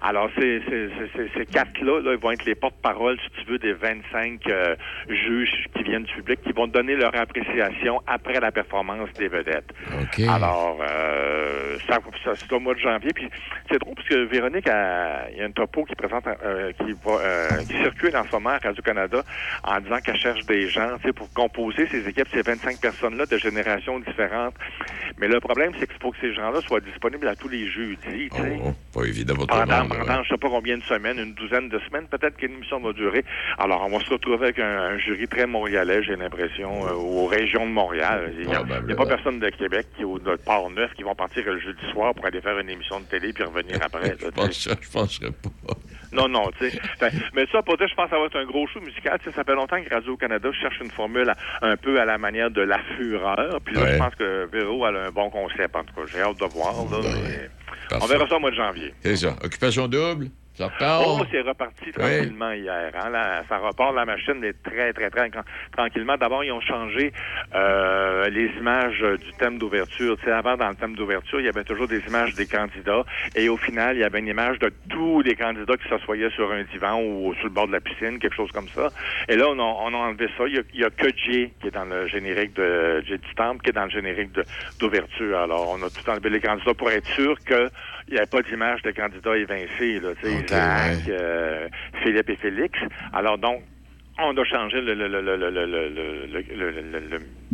Alors, ces, ces, ces- ces- ces quatre-là, là, ils vont être les porte-paroles, si tu veux, des 25 euh, juges qui viennent du public, qui vont donner leur appréciation après la performance des vedettes. OK. Alors, euh, ça, ça, c'est au mois de janvier. Puis c'est drôle parce que Véronique, a- il y a un topo qui présente, euh, qui va, euh, qui circule en ce moment à Radio-Canada en disant qu'elle cherche des gens, tu sais, pour composer ces équipes, ces 25 personnes-là de générations différentes. Mais le problème, c'est qu'il faut que ces gens-là soient disponibles à tous les jeudis, sais. Oh, pas évident pour tout le Pendant, monde. pendant ouais. je sais pas combien de semaines, une douzaine de semaines, peut-être qu'une émission va durer. Alors, on va se retrouver avec un, un jury très montréalais, j'ai l'impression, euh, aux régions de Montréal. Il n'y a, Ah, ben, pas personne de Québec qui, ou de Port-Neuf qui vont partir le jeudi soir pour aller faire une émission de télé puis revenir après. Je je penserais pas. Non, non, tu sais. Mais ça, pour dire, je pense que ça va être un gros show musical. Ça fait longtemps que Radio-Canada cherche une formule à- un peu à la manière de la fureur. Puis là, Ouais. je pense que Véro a un bon concept, en tout cas. J'ai hâte de voir, là. mais on verra ça au mois de janvier. C'est ça. Occupation double, ça repart. Oh, c'est reparti tranquillement hier. Hein? Là, ça repart, la machine est très, très, très tran- tranquillement. D'abord, ils ont changé euh, les images du thème d'ouverture. Tu sais, avant, dans le thème d'ouverture, il y avait toujours des images des candidats. Et au final, il y avait une image de tous les candidats qui s'assoyaient sur un divan ou sur le bord de la piscine, quelque chose comme ça. Et là, on a, on a enlevé ça. Il y a, il y a que Jay qui est dans le générique de Jay du Temple, qui est dans le générique d'ouverture. Alors, on a tout enlevé les candidats pour être sûr que il n'y avait pas d'image de candidats évincés, là, tu sais, Ok, Isaac, ouais. euh, Philippe et Félix. Alors donc, on a changé le, le, le, le,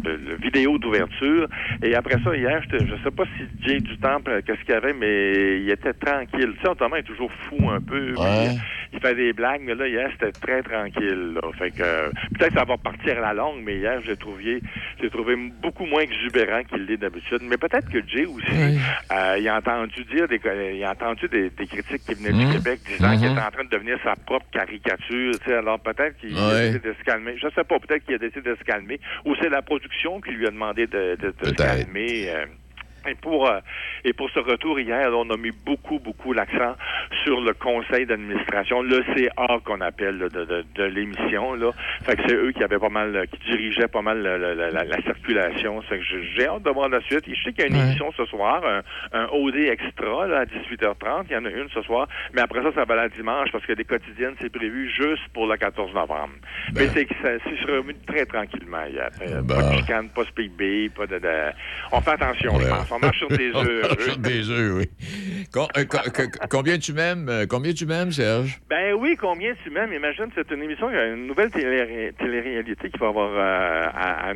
le vidéo d'ouverture. Et après ça, hier, je ne sais pas si Jay du Temple, euh, qu'est-ce qu'il y avait, mais il était tranquille. Tu sais, il est toujours fou un peu. Ouais. Il, il fait des blagues, mais là, hier, c'était très tranquille. Là. Fait que euh, peut-être que ça va partir à la longue, mais hier, j'ai trouvé, j'ai trouvé beaucoup moins exubérant qu'il l'est d'habitude. Mais peut-être que Jay aussi, euh, il a entendu dire des, il a entendu des, des critiques qui venaient Mhm. du Québec disant qu'il Mhm. était en train de devenir sa propre caricature. tu sais. Alors peut-être qu'il a décidé de se calmer. Je sais pas, peut-être qu'il a décidé de se calmer. Ou c'est la production qui lui a demandé de, de- de se calmer. Euh. Et pour, euh, et pour ce retour hier, on a mis beaucoup, beaucoup l'accent sur le conseil d'administration, le CA qu'on appelle là, de, de, de l'émission. Là. Fait que c'est eux qui avaient pas mal, euh, qui dirigeaient pas mal la, la- la- la- la circulation. Fait que j'ai hâte de voir la suite. Je sais qu'il y a une Ouais. émission ce soir, un, un OD extra là, à 18h30. Il y en a une ce soir. Mais après ça, ça va la dimanche parce que des quotidiennes, c'est prévu juste pour le 14 novembre. Mais c'est que ça- c'est revenu très tranquillement hier. Euh, Pas de chicane, pas de speak pas de, de- On fait attention, je pense. On marche sur des œufs. Sur des œufs, oui. Euh, co- co- combien tu m'aimes, euh, combien tu m'aimes, Serge? Ben oui, combien tu m'aimes? Imagine, c'est une émission, a une nouvelle télé- télé-réalité qui va avoir euh, à,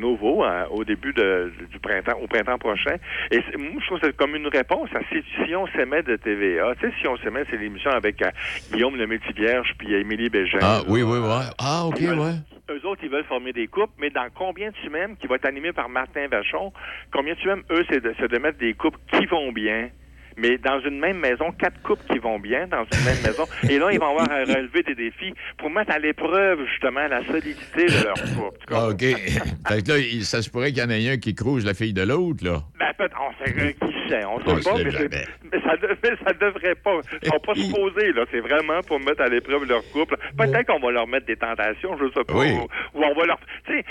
euh, au début de- du printemps, au printemps prochain. Et moi, je trouve que c'est comme une réponse à si, si on s'aimait de TVA. Tu sais, si on s'aimait, c'est l'émission avec euh, Guillaume le Multivierge puis Émilie Bégin. Ah, oui, oui, oui. Ah, OK, ouais. Eux autres, ils veulent former des couples, mais dans Combien tu m'aimes, qui va être animé par Martin Vachon, Combien tu m'aimes, eux, c'est de, de mettre des couples qui vont bien. Mais dans une même maison, quatre couples qui vont bien dans une même maison. Et là, ils vont avoir à relever des défis pour mettre à l'épreuve, justement, la solidité de leur couple. Ah, OK. fait que là, ça se pourrait qu'il y en ait un qui crouse la fille de l'autre, là. Ben, peut-être, on sait euh, qui on On sait pas, sait mais, jamais. c'est- mais ça, de- ça devrait pas. Ils sont pas supposés, là. C'est vraiment pour mettre à l'épreuve leur couple. Peut-être qu'on va leur mettre des tentations, je sais pas. Oui. Ou, ou on va leur. Tu sais,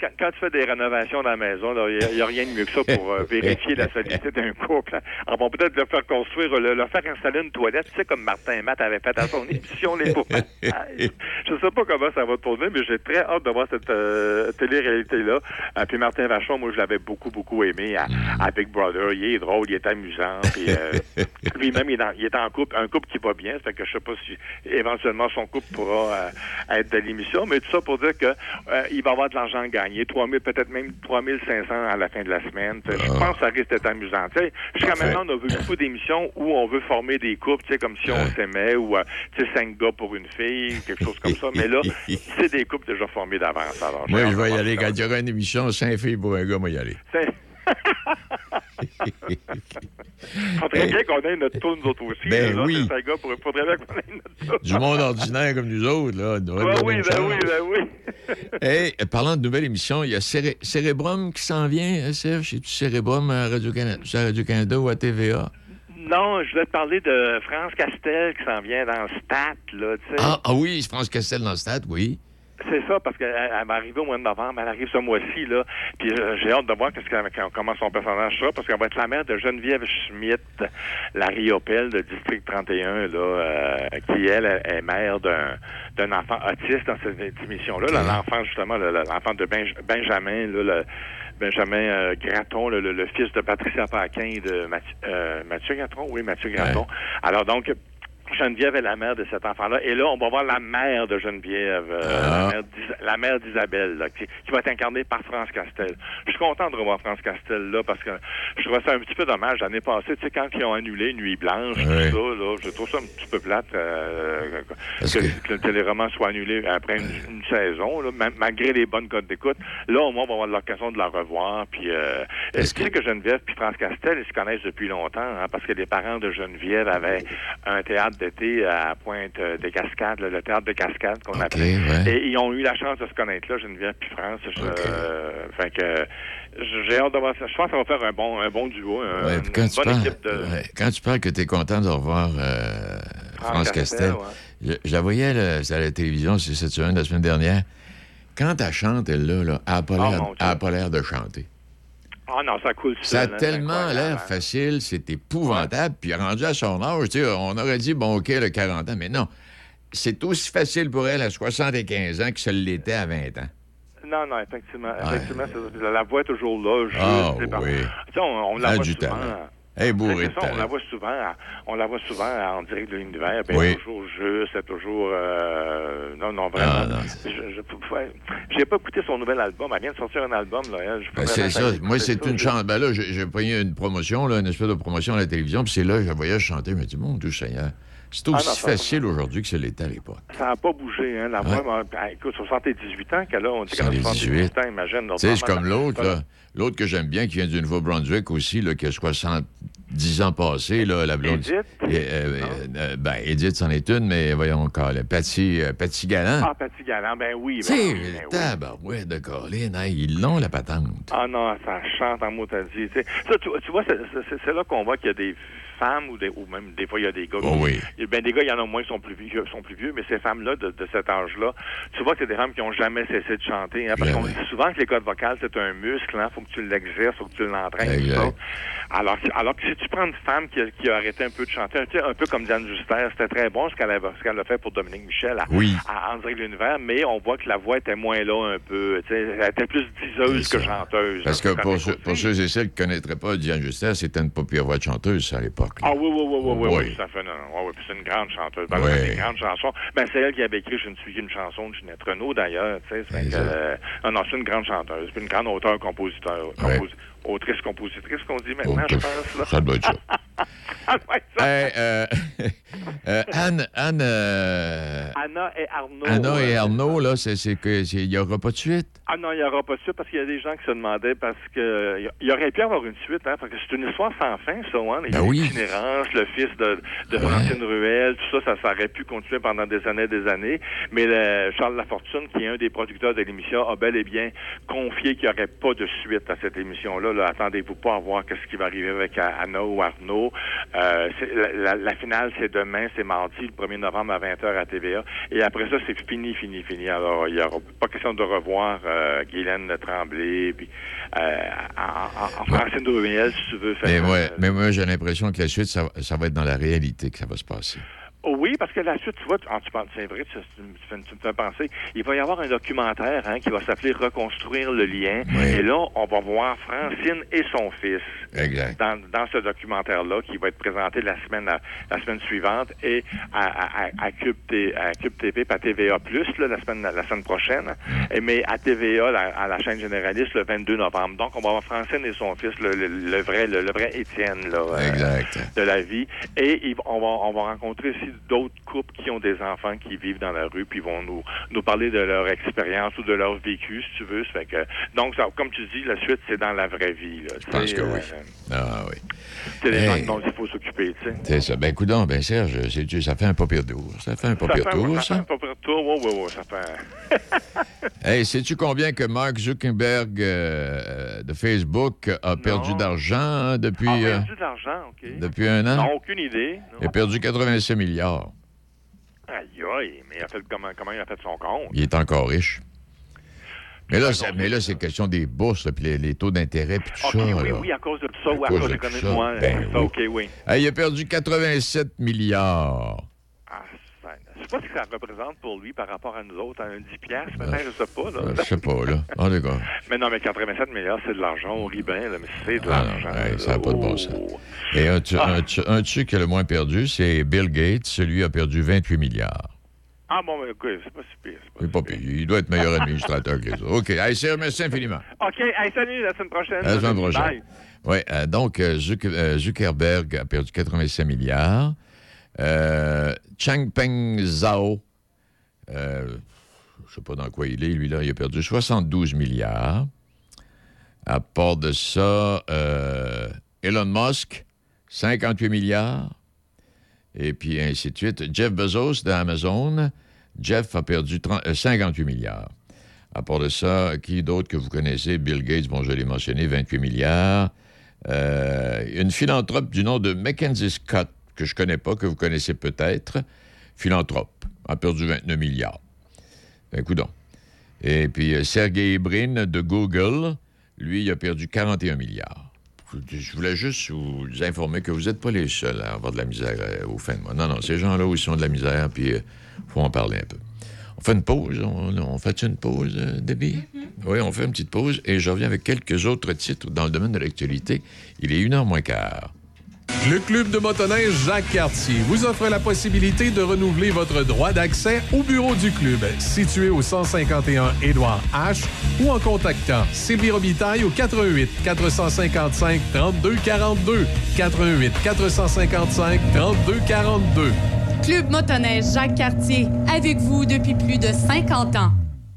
quand, quand tu fais des rénovations dans la maison, il n'y a, rien de mieux que ça pour euh, vérifier la solidité d'un couple. hein. Alors, on va peut-être leur faire construire, le- leur faire installer une toilette, tu sais, comme Martin et Matt avaient fait à son émission, les pauvres. Je sais pas comment ça va tourner, mais j'ai très hâte de voir cette euh, télé-réalité-là. Euh, puis Martin Vachon, moi, je l'avais beaucoup, beaucoup aimé à, à Big Brother. Il est drôle, il est amusant. Puis euh, lui-même, il, est dans- il est en couple, un couple qui va bien. Fait que je sais pas si éventuellement son couple pourra euh, être de l'émission. Mais tout ça pour dire que euh, il va avoir de l'argent à gagner. 3000, peut-être même 3500 à la fin de la semaine. Je pense que ça risque d'être amusant. Jusqu'à maintenant, on a vu beaucoup d'émissions où on veut former des couples, comme si on s'aimait, ou cinq gars pour une fille, quelque chose comme ça. Mais là, c'est des couples déjà formés d'avance. Alors, Moi, je vais y aller. Quand il y aura une émission, cinq filles pour un gars, moi, y aller. Faudrait bien qu'on ait notre tour, nous autres aussi. Ben là, oui. c'est cinq gars pour- Faudrait bien qu'on ait notre tour. Du monde ordinaire comme nous autres, là. Ben oui, ben chance. oui, ben oui. Hey, euh, parlant de nouvelle émission, il y a Céré- Cérébrum qui s'en vient, hein, Serge? C'est-tu Cérébrum à Radio-Canada Radio-Canada ou à TVA? Non, je voulais te parler de France Castel qui s'en vient dans Stat, là, tu sais. Ah, ah oui, France Castel dans le stade, oui. C'est ça, parce qu'elle elle va arriver au mois de novembre, elle arrive ce mois-ci, là. Puis euh, j'ai hâte de voir qu'est-ce qu'elle- comment son personnage sera, parce qu'elle va être la mère de Geneviève Schmidt, la Riopelle de District 31, là, euh, qui, elle, est mère d'un d'un enfant autiste dans cette émission-là. là, L'enfant, justement, le- le- l'enfant de Benj- Benjamin, là, le- Benjamin euh, Gratton, le, le- le fils de Patricia Paquin et de Mathieu, euh, Mathieu Gratton, oui, Mathieu Gratton. Alors donc, Geneviève est la mère de cet enfant-là. Et là, on va voir la mère de Geneviève, euh, la mère d'Isa- la mère d'Isabelle, qui, qui va être incarnée par France Castel. Je suis content de revoir France Castel là parce que je trouve ça un petit peu dommage. L'année passée, tu sais, quand ils ont annulé Nuit Blanche, tout ça, là, je trouve ça un petit peu plate euh, que, que- que le téléroman soit annulé après une, une saison, là, malgré les bonnes codes d'écoute. Là, au moins, on va avoir l'occasion de la revoir. Puis, euh, est-ce que... tu sais que Geneviève puis France Castel, ils se connaissent depuis longtemps, hein, parce que les parents de Geneviève avaient un théâtre théâtre d'été à Pointe euh, des Cascades, là, le théâtre de Cascades qu'on appelle. ouais. Et ils ont eu la chance de se connaître là, Geneviève puis France. Je, euh, fait que j'ai hâte de voir ça. Je pense que ça va faire un bon, un bon duo, un- Ouais, une puis quand, tu bonne parles, équipe de. ouais, quand tu parles que tu es content de revoir euh, France Castel, Castel, je, je la voyais là, à la télévision cette semaine, la semaine dernière. Quand elle chante, elle, là, là, elle n'a pas Oh, l'air- pas l'air de chanter. Ah non, ça coule Ça a hein, tellement l'air hein. facile, c'est épouvantable. Puis rendu à son âge, tu sais, on aurait dit, bon, OK, le 40 ans, mais non. C'est aussi facile pour elle à 75 ans que ça l'était à 20 ans. Non, non, effectivement. effectivement la, voix est toujours là. Juste, Ah, oui. On, on la a voit souvent. talent. C'est ça, on la voit souvent, à- on la voit souvent en direct de l'univers. Ben, Oui. Toujours juste, elle est toujours. euh, non, non, vraiment. Ah, j'ai pas écouté son nouvel album. Elle vient de sortir un album, là. Ben, c'est ça. Moi, c'est une chance. Ben là, j'ai pris une promotion, là, une espèce de promotion à la télévision, puis c'est là que je voyais chanter. Je me dis, mon Dieu Seigneur, c'est Ah, non, aussi ça- facile aujourd'hui que ce l'était à l'époque. Ça n'a pas bougé, hein. La voix, m'a- ben, écoute, 78 ans qu'elle a. On dit qu'elle a 78. 78 ans, imagine. Tu sais, c'est comme l'autre, là. L'autre que j'aime bien, qui vient du Nouveau-Brunswick aussi, là, qui a 70 ans passés, là, la blonde. Edith? Euh, euh, euh, ben, Edith, c'en est une, mais voyons encore, là, Patty, euh, Patty Galland. Ah, Paty Galland, ben oui. tu Ben, oui, ben oui. tabarouette de Colin, hein, ils l'ont, la patente. Ah non, ça chante en mot à dire. Ça, tu, tu vois, c'est là qu'on voit qu'il y a des femmes ou, des, ou même des fois il y a des gars. Oh qui- oui. Ben, des gars, il y en a moins qui sont plus vieux, sont plus vieux mais ces femmes-là, de, de cet âge-là, tu vois que c'est des femmes qui n'ont jamais cessé de chanter. hein, parce qu'on dit souvent que les cordes vocales, c'est un muscle, il faut que tu l'exerces, faut que tu l'entraînes. Alors, que- alors que si tu prends une femme qui a, qui a arrêté un peu de chanter, tu sais, un peu comme Diane Juster, c'était très bon ce qu'elle a, a fait pour Dominique Michel à, Oui. de l'univers, mais on voit que la voix était moins là un peu. Elle était plus diseuse que chanteuse. Parce que hein, pour, ceux, écoute. pour ceux et celles qui ne connaîtraient pas Diane Justin, c'était une pas pire voix de chanteuse à l'époque. Ah oui, oui, oui, oui, oui, Oui. à fait. Non, non, oui, c'est une grande chanteuse. Ben, Oui. C'est une grande chanson. Ben, c'est elle qui avait écrit Je ne suis qu'une chanson de Ginette Renault, d'ailleurs. Tu sais, euh, non, non, c'est une grande chanteuse. Puis une grande auteure, compositeur. compos- Autrice, compositrice, qu'on dit maintenant, je pense. Là. Ça doit être ça. Hey, euh, euh, Anne, Anne, euh, Anna et Arnaud. Anna et euh, Arnaud, là, c'est c'est que c'est- il n'y aura pas de suite? Ah non, il n'y aura pas de suite parce qu'il y a des gens qui se demandaient parce que il y aurait pu avoir une suite, hein, parce que c'est une histoire sans fin, ça, hein, les Ben oui. itinérances, le fils de, de Francine Ruel, tout ça, ça, ça aurait pu continuer pendant des années et des années. Mais le- Charles Lafortune, qui est un des producteurs de l'émission, a bel et bien confié qu'il n'y aurait pas de suite à cette émission-là. Là, Attendez-vous pas à voir qu'est-ce qui va arriver avec Anna ou Arnaud. Euh, la, la- la finale, c'est demain, c'est mardi, le 1er novembre à 20h à TVA. Et après ça, c'est fini, fini, fini. Alors, il n'y aura pas question de revoir euh, Guylaine Tremblay, puis euh, en, en- en Francine si tu veux. Fait Mais euh, mais moi j'ai l'impression que la suite, ça, ça va être dans la réalité que ça va se passer. Oui, parce que la suite, tu vois, tu, ah, tu penses- c'est vrai, tu, tu me fais- tu me fais penser, il va y avoir un documentaire hein, qui va s'appeler Reconstruire le lien. Et là, on va voir Francine et son fils Exact. dans, dans ce documentaire-là qui va être présenté la semaine à- la semaine suivante et à, à, à- Cube, T- à Cube TV à TVA Plus la semaine la semaine prochaine. Et, mais à TVA, la- à la chaîne généraliste, le 22 novembre. Donc, on va voir Francine et son fils, le, le- le vrai, le, le vrai Étienne là, euh, Exact. de la vie. Et ils- on, va, on va rencontrer aussi d'autres couples qui ont des enfants qui vivent dans la rue, puis ils vont nous, nous parler de leur expérience ou de leur vécu, si tu veux. Ça fait que, donc, ça- comme tu dis, la suite, c'est dans la vraie vie. Là, Je pense que oui. Ah oui. C'est des Hey. gens dont il faut s'occuper, tu sais. C'est ça. Ben, coudonc, ben, Serge, c'est- ça fait un pas pire tour. Ça fait un Ça fait, tour, ça fait un ça. pire tour, oui, oui, oui, ça fait... Hey, sais-tu combien que Mark Zuckerberg euh, de Facebook a perdu d'argent hein, depuis, Ah, euh, perdu de l'argent, OK. depuis un an? Non, aucune idée. Il a perdu 86 milliards. Aïe, aïe, mais il a fait, comment, comment il a fait son compte? Il est encore riche. Mais là, c'est- mais là, c'est question des bourses, puis les, les taux d'intérêt, puis tout ça. oui, là. oui, à cause de tout ça, ou à, À cause cause de de tout ça, moi. ben ça. OK, oui. Il a perdu 87 milliards. Ah, ça- je sais pas ce que ça représente pour lui par rapport à nous autres, à un 10 piastres, peut-être, je sais pas. Là. Je sais pas, là. En tout cas. Mais non, mais 87 milliards, c'est de l'argent, on rit bien, là, mais c'est de Ah non, l'argent. hey, là. ça n'a pas de bon Oh. sens. Et un, tu- un, tu- un dessus qui a le moins perdu, c'est Bill Gates. Celui a perdu 28 milliards. Ah bon, mais écoute, c'est pas si pire. c'est pas C'est pas pire. Il doit être meilleur administrateur que les autres. OK. Serge, merci infiniment. OK, hey, salut, la semaine prochaine. À la semaine Bye. prochaine. Oui, euh, donc euh, euh, Zuckerberg a perdu 85 milliards. Euh, Changpeng Zhao, euh, je ne sais pas dans quoi il est, lui, là, il a perdu 72 milliards. À part de ça, Elon Musk, 58 milliards. Et puis ainsi de suite. Jeff Bezos d'Amazon, Jeff a perdu 30 euh, 58 milliards. À part de ça, qui d'autre que vous connaissez? Bill Gates, bon, je l'ai mentionné, 28 milliards. Euh, une philanthrope du nom de Mackenzie Scott, que je connais pas, que vous connaissez peut-être, philanthrope, a perdu 29 milliards. Ben, coudonc. Et puis, euh, Sergey Brin de Google, lui, a perdu 41 milliards. Je voulais juste vous informer que vous n'êtes pas les seuls à avoir de la misère euh, au fin de mois. Non, non, ces gens-là, ils sont de la misère, puis il faut en parler un peu. On fait une pause. On, on fait une pause, euh, Debbie? Oui, on fait une petite pause et je reviens avec quelques autres titres dans le domaine de l'actualité. Il est une heure moins quart. Le Club de motoneige Jacques Cartier vous offre la possibilité de renouveler votre droit d'accès au bureau du club, situé au 151 Édouard H, ou en contactant Sylvie Robitaille au 88 455 32 42. 88 455 32 42. Club motoneige Jacques Cartier, avec vous depuis plus de 50 ans.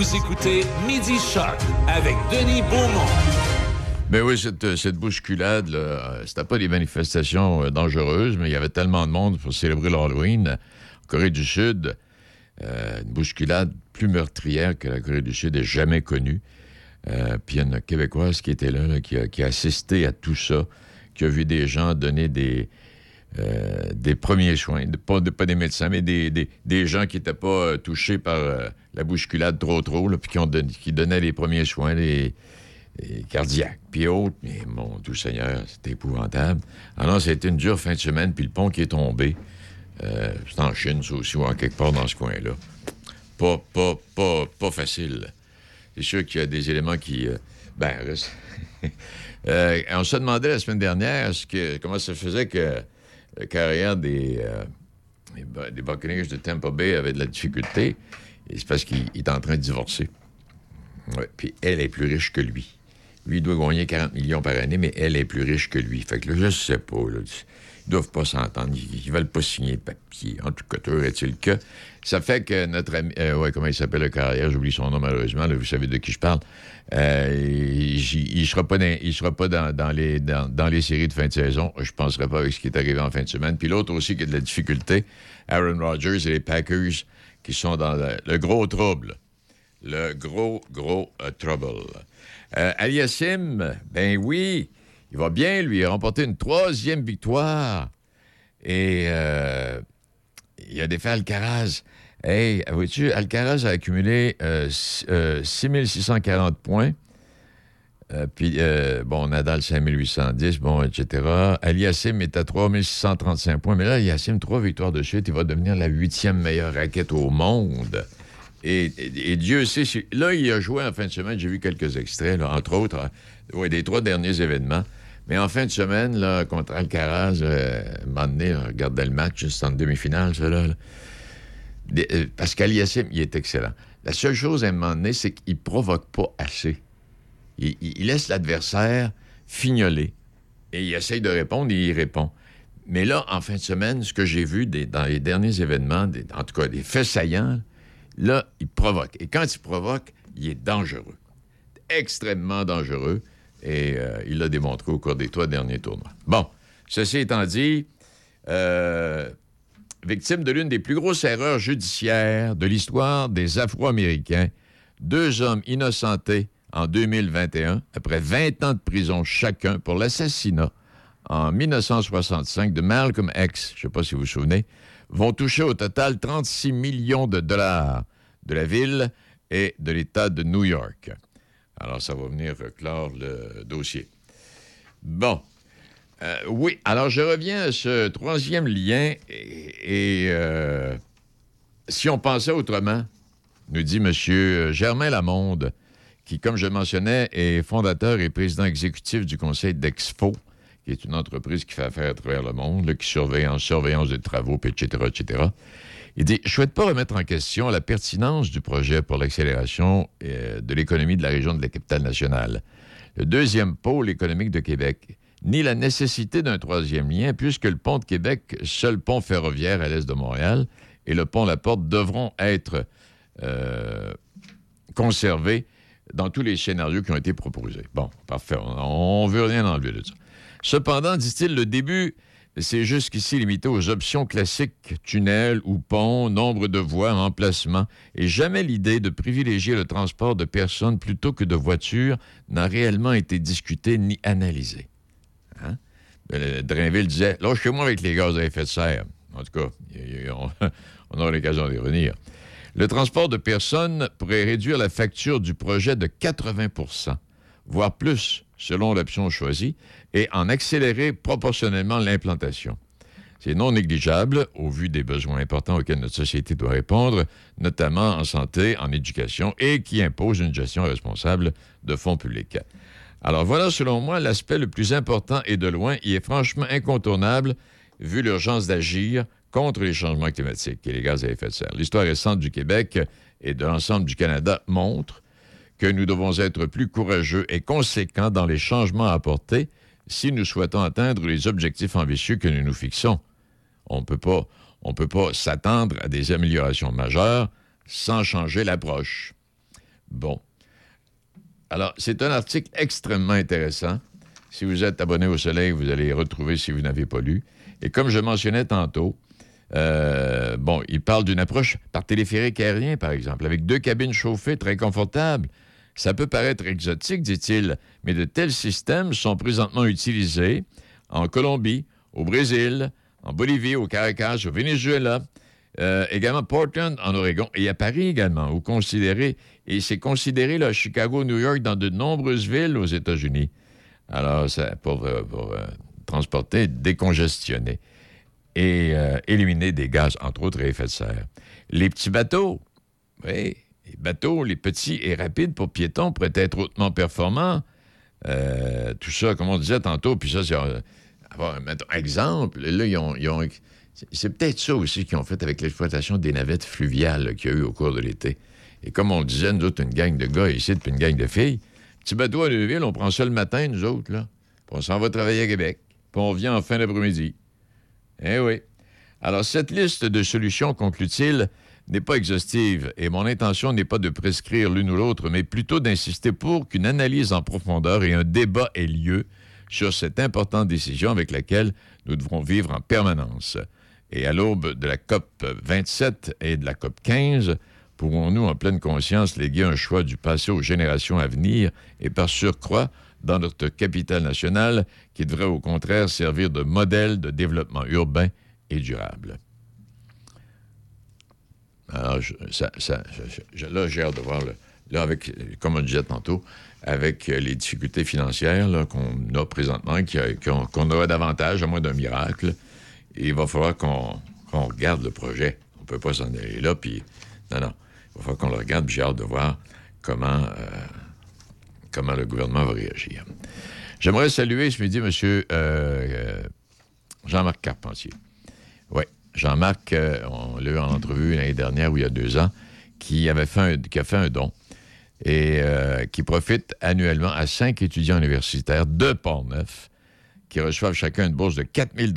Vous écoutez Midi Shark avec Denis Beaumont. Ben oui, cette, cette bousculade, euh, c'était pas des manifestations euh, dangereuses, mais il y avait tellement de monde pour célébrer l'Halloween. En Corée du Sud, euh, une bousculade plus meurtrière que la Corée du Sud ait jamais connue. Puis il y a une Québécoise qui était là, qui, a, qui assisté à tout ça, qui a vu des gens donner des, des premiers soins, pas, pas des médecins, mais des, des- des gens qui n'étaient pas touchés par la bousculade trop trop, puis qui, ont les premiers soins les, cardiaques, puis autres. Mais mon tout Seigneur, c'était épouvantable. Alors, c'était une dure fin de semaine, puis le pont qui est tombé, euh, c'est en Chine, ça aussi, ou en quelque part dans ce coin-là. Pas, pas, pas, pas facile. C'est sûr qu'il y a des éléments qui... euh, ben, reste- Euh, on se demandait la semaine dernière ce que, comment ça faisait que la carrière des, des de Tampa Bay avait de la difficulté? C'est parce qu'il il est en train de divorcer. Puis elle est plus riche que lui. Lui, il doit gagner 40 millions par année, mais elle est plus riche que lui. Fait que là, je sais pas. Là, ils doivent pas s'entendre. Ils, ils veulent pas signer le papier. En tout cas, est-il que. Ça fait que notre ami. euh, ouais, comment il s'appelle le carrière? J'oublie son nom malheureusement. là, vous savez de qui je parle. Euh, il, il sera pas, dans, il sera pas dans, les, séries de fin de saison. Je penserai pas avec ce qui est arrivé en fin de semaine. Puis l'autre aussi qui a de la difficulté, Aaron Rodgers et les Packers qui sont dans le, gros trouble. Le gros, gros euh, trouble. Euh, Aliassim, ben oui, il va bien, lui. Il a remporté une troisième victoire. Et euh, il a défait Alcaraz. Hey, vois-tu, Alcaraz a accumulé euh, s- euh, 6640 points. Euh, puis, euh, bon, Nadal 5810, bon, etc. Aliassim est à 3635 points. Mais là, Aliassim, trois victoires de suite. Il va devenir la huitième meilleure raquette au monde. Et, Dieu sait, si- là, il a joué en fin de semaine, j'ai vu quelques extraits, entre autres, hein, ouais, des trois derniers événements. Mais en fin de semaine, là, contre Alcaraz, euh, un moment donné, le match, c'est en demi-finale, ça, là. euh, parce qu'Aliassim, il est excellent. La seule chose, à un moment donné, c'est qu'il provoque pas assez. Il, laisse l'adversaire fignoler. Et il essaye de répondre et il répond. Mais là, en fin de semaine, ce que j'ai vu dans les derniers événements, en tout cas des faits saillants, là, il provoque. Et quand il provoque, il est dangereux. Extrêmement dangereux. Et euh, il l'a démontré au cours des trois derniers tournois. Bon, ceci étant dit, euh, victime de l'une des plus grosses erreurs judiciaires de l'histoire des Afro-Américains, deux hommes innocentés en 2021, après 20 ans de prison chacun pour l'assassinat en 1965 de Malcolm X, je ne sais pas si vous vous souvenez, vont toucher au total 36 millions de dollars de la ville et de l'État de New York. Alors, ça va venir clore le dossier. Bon. Euh, oui, alors je reviens à ce troisième lien et, euh, si on pensait autrement, nous dit M. Germain Lamonde, qui, comme je mentionnais, est fondateur et président exécutif du conseil d'Expo, qui est une entreprise qui fait affaire à travers le monde, qui surveille en surveillance des travaux, etc., etc. Il dit Je ne souhaite pas remettre en question la pertinence du projet pour l'accélération euh, de l'économie de la région de la capitale nationale, le deuxième pôle économique de Québec, ni la nécessité d'un troisième lien, puisque le pont de Québec, seul pont ferroviaire à l'est de Montréal, et le pont La Porte devront être euh, conservés dans tous les scénarios qui ont été proposés. Bon, parfait. On ne veut rien enlever de ça. Cependant, dit-il, le début c'est jusqu'ici limité aux options classiques, tunnel ou pont, nombre de voies, emplacement, et jamais l'idée de privilégier le transport de personnes plutôt que de voitures n'a réellement été discutée ni analysée. Hein? Euh, Drainville disait Lâchez-moi avec les gaz à effet de serre. En tout cas, on aura l'occasion d'y revenir. Le transport de personnes pourrait réduire la facture du projet de 80% voire plus, selon l'option choisie, et en accélérer proportionnellement l'implantation. C'est non négligeable au vu des besoins importants auxquels notre société doit répondre, notamment en santé, en éducation, et qui impose une gestion responsable de fonds publics. Alors voilà, selon moi, l'aspect le plus important et de loin, il est franchement incontournable vu l'urgence d'agir contre les changements climatiques et les gaz à effet de serre. L'histoire récente du Québec et de l'ensemble du Canada montre que nous devons être plus courageux et conséquents dans les changements à apporter si nous souhaitons atteindre les objectifs ambitieux que nous nous fixons. On ne peut pas s'attendre à des améliorations majeures sans changer l'approche. Bon. Alors, c'est un article extrêmement intéressant. Si vous êtes abonné au Soleil, vous allez retrouver si vous n'avez pas lu. Et comme je mentionnais tantôt, euh, bon, il parle d'une approche par téléphérique aérien, par exemple, avec deux cabines chauffées très confortables. Ça peut paraître exotique, dit-il, mais de tels systèmes sont présentement utilisés en Colombie, au Brésil, en Bolivie, au Caracas, au Venezuela, euh, également Portland, en Oregon, et à Paris également, ou considéré, et c'est considéré là, Chicago, New York, dans de nombreuses villes aux États-Unis. Alors, ça, pour, pour euh, transporter, décongestionner et euh, éliminer des gaz, entre autres, à effet de serre. Les petits bateaux, oui, les bateaux, les petits et rapides pour piétons pourraient être hautement performants. Euh, tout ça, comme on disait tantôt, puis ça, c'est euh, mettons, exemple, là, ils ont, c'est peut-être ça aussi qu'ils ont fait avec l'exploitation des navettes fluviales qu'il y a eu au cours de l'été. Et comme on disait, nous autres, une gang de gars ici, puis une gang de filles, petit bateau à Neuville, on prend ça le matin, nous autres, là. Puis on s'en va travailler à Québec. Puis on vient en fin d'après-midi. Eh oui. Alors, cette liste de solutions, conclut-il, n'est pas exhaustive et mon intention n'est pas de prescrire l'une ou l'autre, mais plutôt d'insister pour qu'une analyse en profondeur et un débat aient lieu sur cette importante décision avec laquelle nous devrons vivre en permanence. Et à l'aube de la COP 27 et de la COP 15, pourrons-nous en pleine conscience léguer un choix du passé aux générations à venir et par surcroît dans notre capitale nationale qui devrait au contraire servir de modèle de développement urbain et durable. Alors, je- là, j'ai hâte de voir, là, là, avec, comme on disait tantôt, avec euh, les difficultés financières qu'on a présentement, qu'on qu'on aura davantage, à moins d'un miracle, il va falloir qu'on regarde le projet. On ne peut pas s'en aller là, puis... Non, non. Il va falloir qu'on le regarde, j'ai hâte de voir comment, euh, comment le gouvernement va réagir. J'aimerais saluer ce midi M. Jean-Marc Carpentier. Oui, Jean-Marc, euh, on l'a eu en entrevue l'année dernière ou il y a deux ans, qui, avait fait qui a fait un don et euh, qui profite annuellement à cinq étudiants universitaires de Port-Neuf qui reçoivent chacun une bourse de 4 000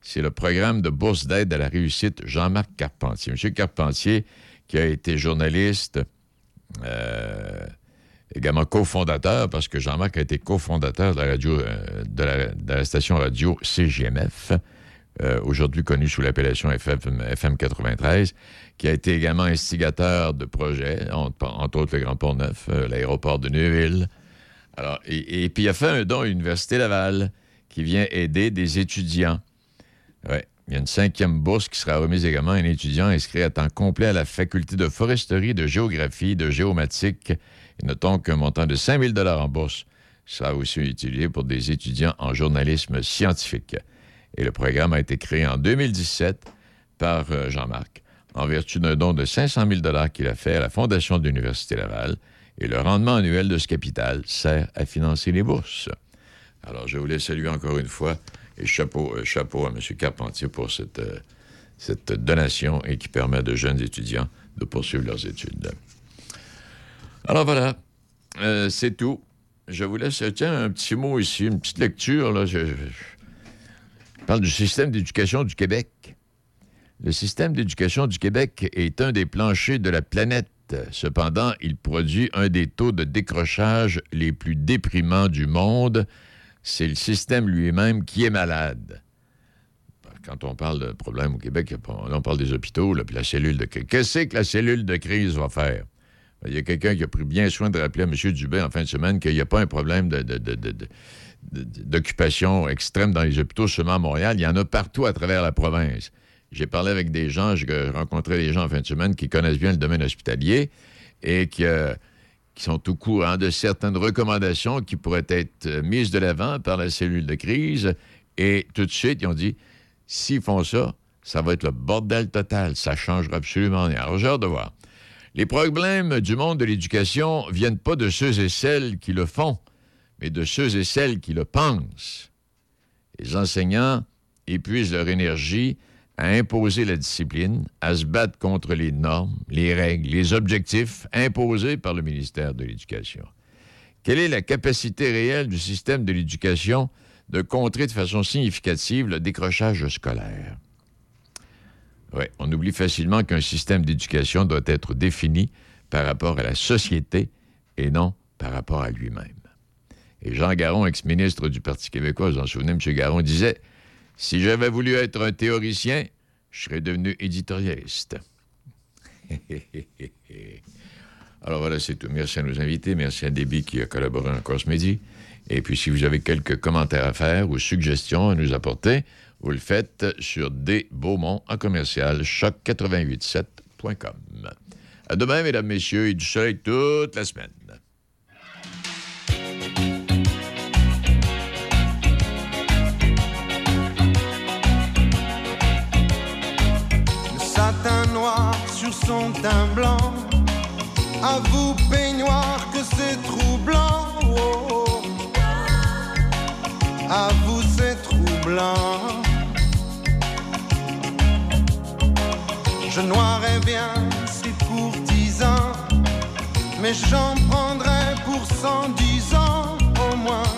C'est le programme de bourse d'aide à la réussite Jean-Marc Carpentier. Monsieur Carpentier, qui a été journaliste, euh, également cofondateur, parce que Jean-Marc a été cofondateur de la euh, station radio CGMF, euh, aujourd'hui connu sous l'appellation FM, FM 93, qui a été également instigateur de projets, entre, autres le Grand Port-Neuf, euh, l'aéroport de Neuville. Alors, et, et puis il a fait un don à l'Université Laval, qui vient aider des étudiants. Oui, il y a une cinquième bourse qui sera remise également à un étudiant inscrit à temps complet à la faculté de foresterie, de géographie, de géomatique. Notons qu'un montant de 5 000 en bourse sera aussi utilisé pour des étudiants en journalisme scientifique. Et le programme a été créé en 2017 par euh, Jean-Marc en vertu d'un don de 500 000 qu'il a fait à la Fondation de l'Université Laval. Et le rendement annuel de ce capital sert à financer les bourses. Alors, je voulais saluer encore une fois et chapeau, euh, à M. Carpentier pour cette, euh, cette donation et qui permet à de jeunes étudiants de poursuivre leurs études. Alors voilà, euh, c'est tout. Je vous laisse, tiens, un petit mot ici, une petite lecture. Là. Je, parle du système d'éducation du Québec. Le système d'éducation du Québec est un des planchers de la planète. Cependant, il produit un des taux de décrochage les plus déprimants du monde. C'est le système lui-même qui est malade. Quand on parle de problème au Québec, on parle des hôpitaux, puis la cellule de crise. Qu'est-ce que la cellule de crise va faire? Il y a quelqu'un qui a pris bien soin de rappeler à M. Dubé en fin de semaine qu'il n'y a pas un problème d'occupation extrême dans les hôpitaux seulement à Montréal. Il y en a partout à travers la province. J'ai parlé avec des gens, j'ai rencontré des gens en fin de semaine qui connaissent bien le domaine hospitalier et qui, euh, sont au courant de certaines recommandations qui pourraient être euh, mises de l'avant par la cellule de crise. Et tout de suite, ils ont dit, s'ils font ça, ça va être le bordel total. Ça changera absolument rien. Alors, j'ai hâte de voir. Les problèmes du monde de l'éducation viennent pas de ceux et celles qui le font, mais de ceux et celles qui le pensent. Les enseignants épuisent leur énergie à imposer la discipline, à se battre contre les normes, les règles, les objectifs imposés par le ministère de l'Éducation. Quelle est la capacité réelle du système de l'éducation de contrer de façon significative le décrochage scolaire? Oui, on oublie facilement qu'un système d'éducation doit être défini par rapport à la société et non par rapport à lui-même. Et Jean Garon, ex-ministre du Parti québécois, vous en souvenez, M. Garon disait si j'avais voulu être un théoricien, je serais devenu éditorialiste. Alors voilà, c'est tout. Merci à nos invités. Merci à Déby qui a collaboré encore ce midi. Et puis, si vous avez quelques commentaires à faire ou suggestions à nous apporter, vous le faites sur Beaumont en commercial choc887.com. À demain, mesdames, messieurs, et du soleil toute la semaine. satin noir sur son teint blanc. À vous, peignoir, que c'est troublant. Oh, oh. À vous, c'est troublant. Je noirais bien ces courtisans, mais j'en prendrais pour cent dix ans au moins.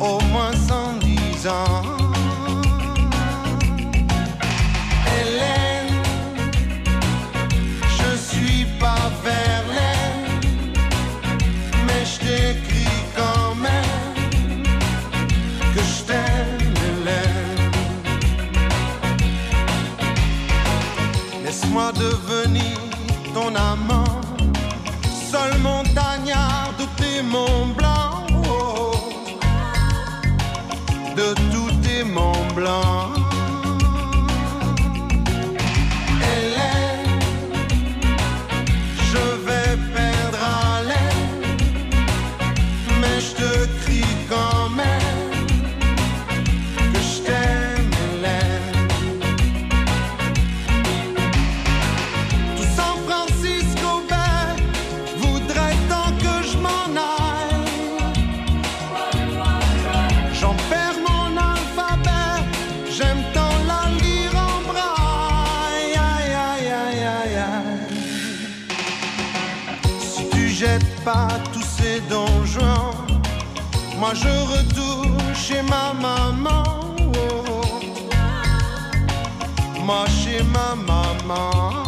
Au moins cent dix ans. Hélène, je Laisse-moi devenir ton amant, seul montagnard de tes monts blancs, de tous tes monts blancs. Moi je retourne chez ma maman. oh. Moi chez ma maman.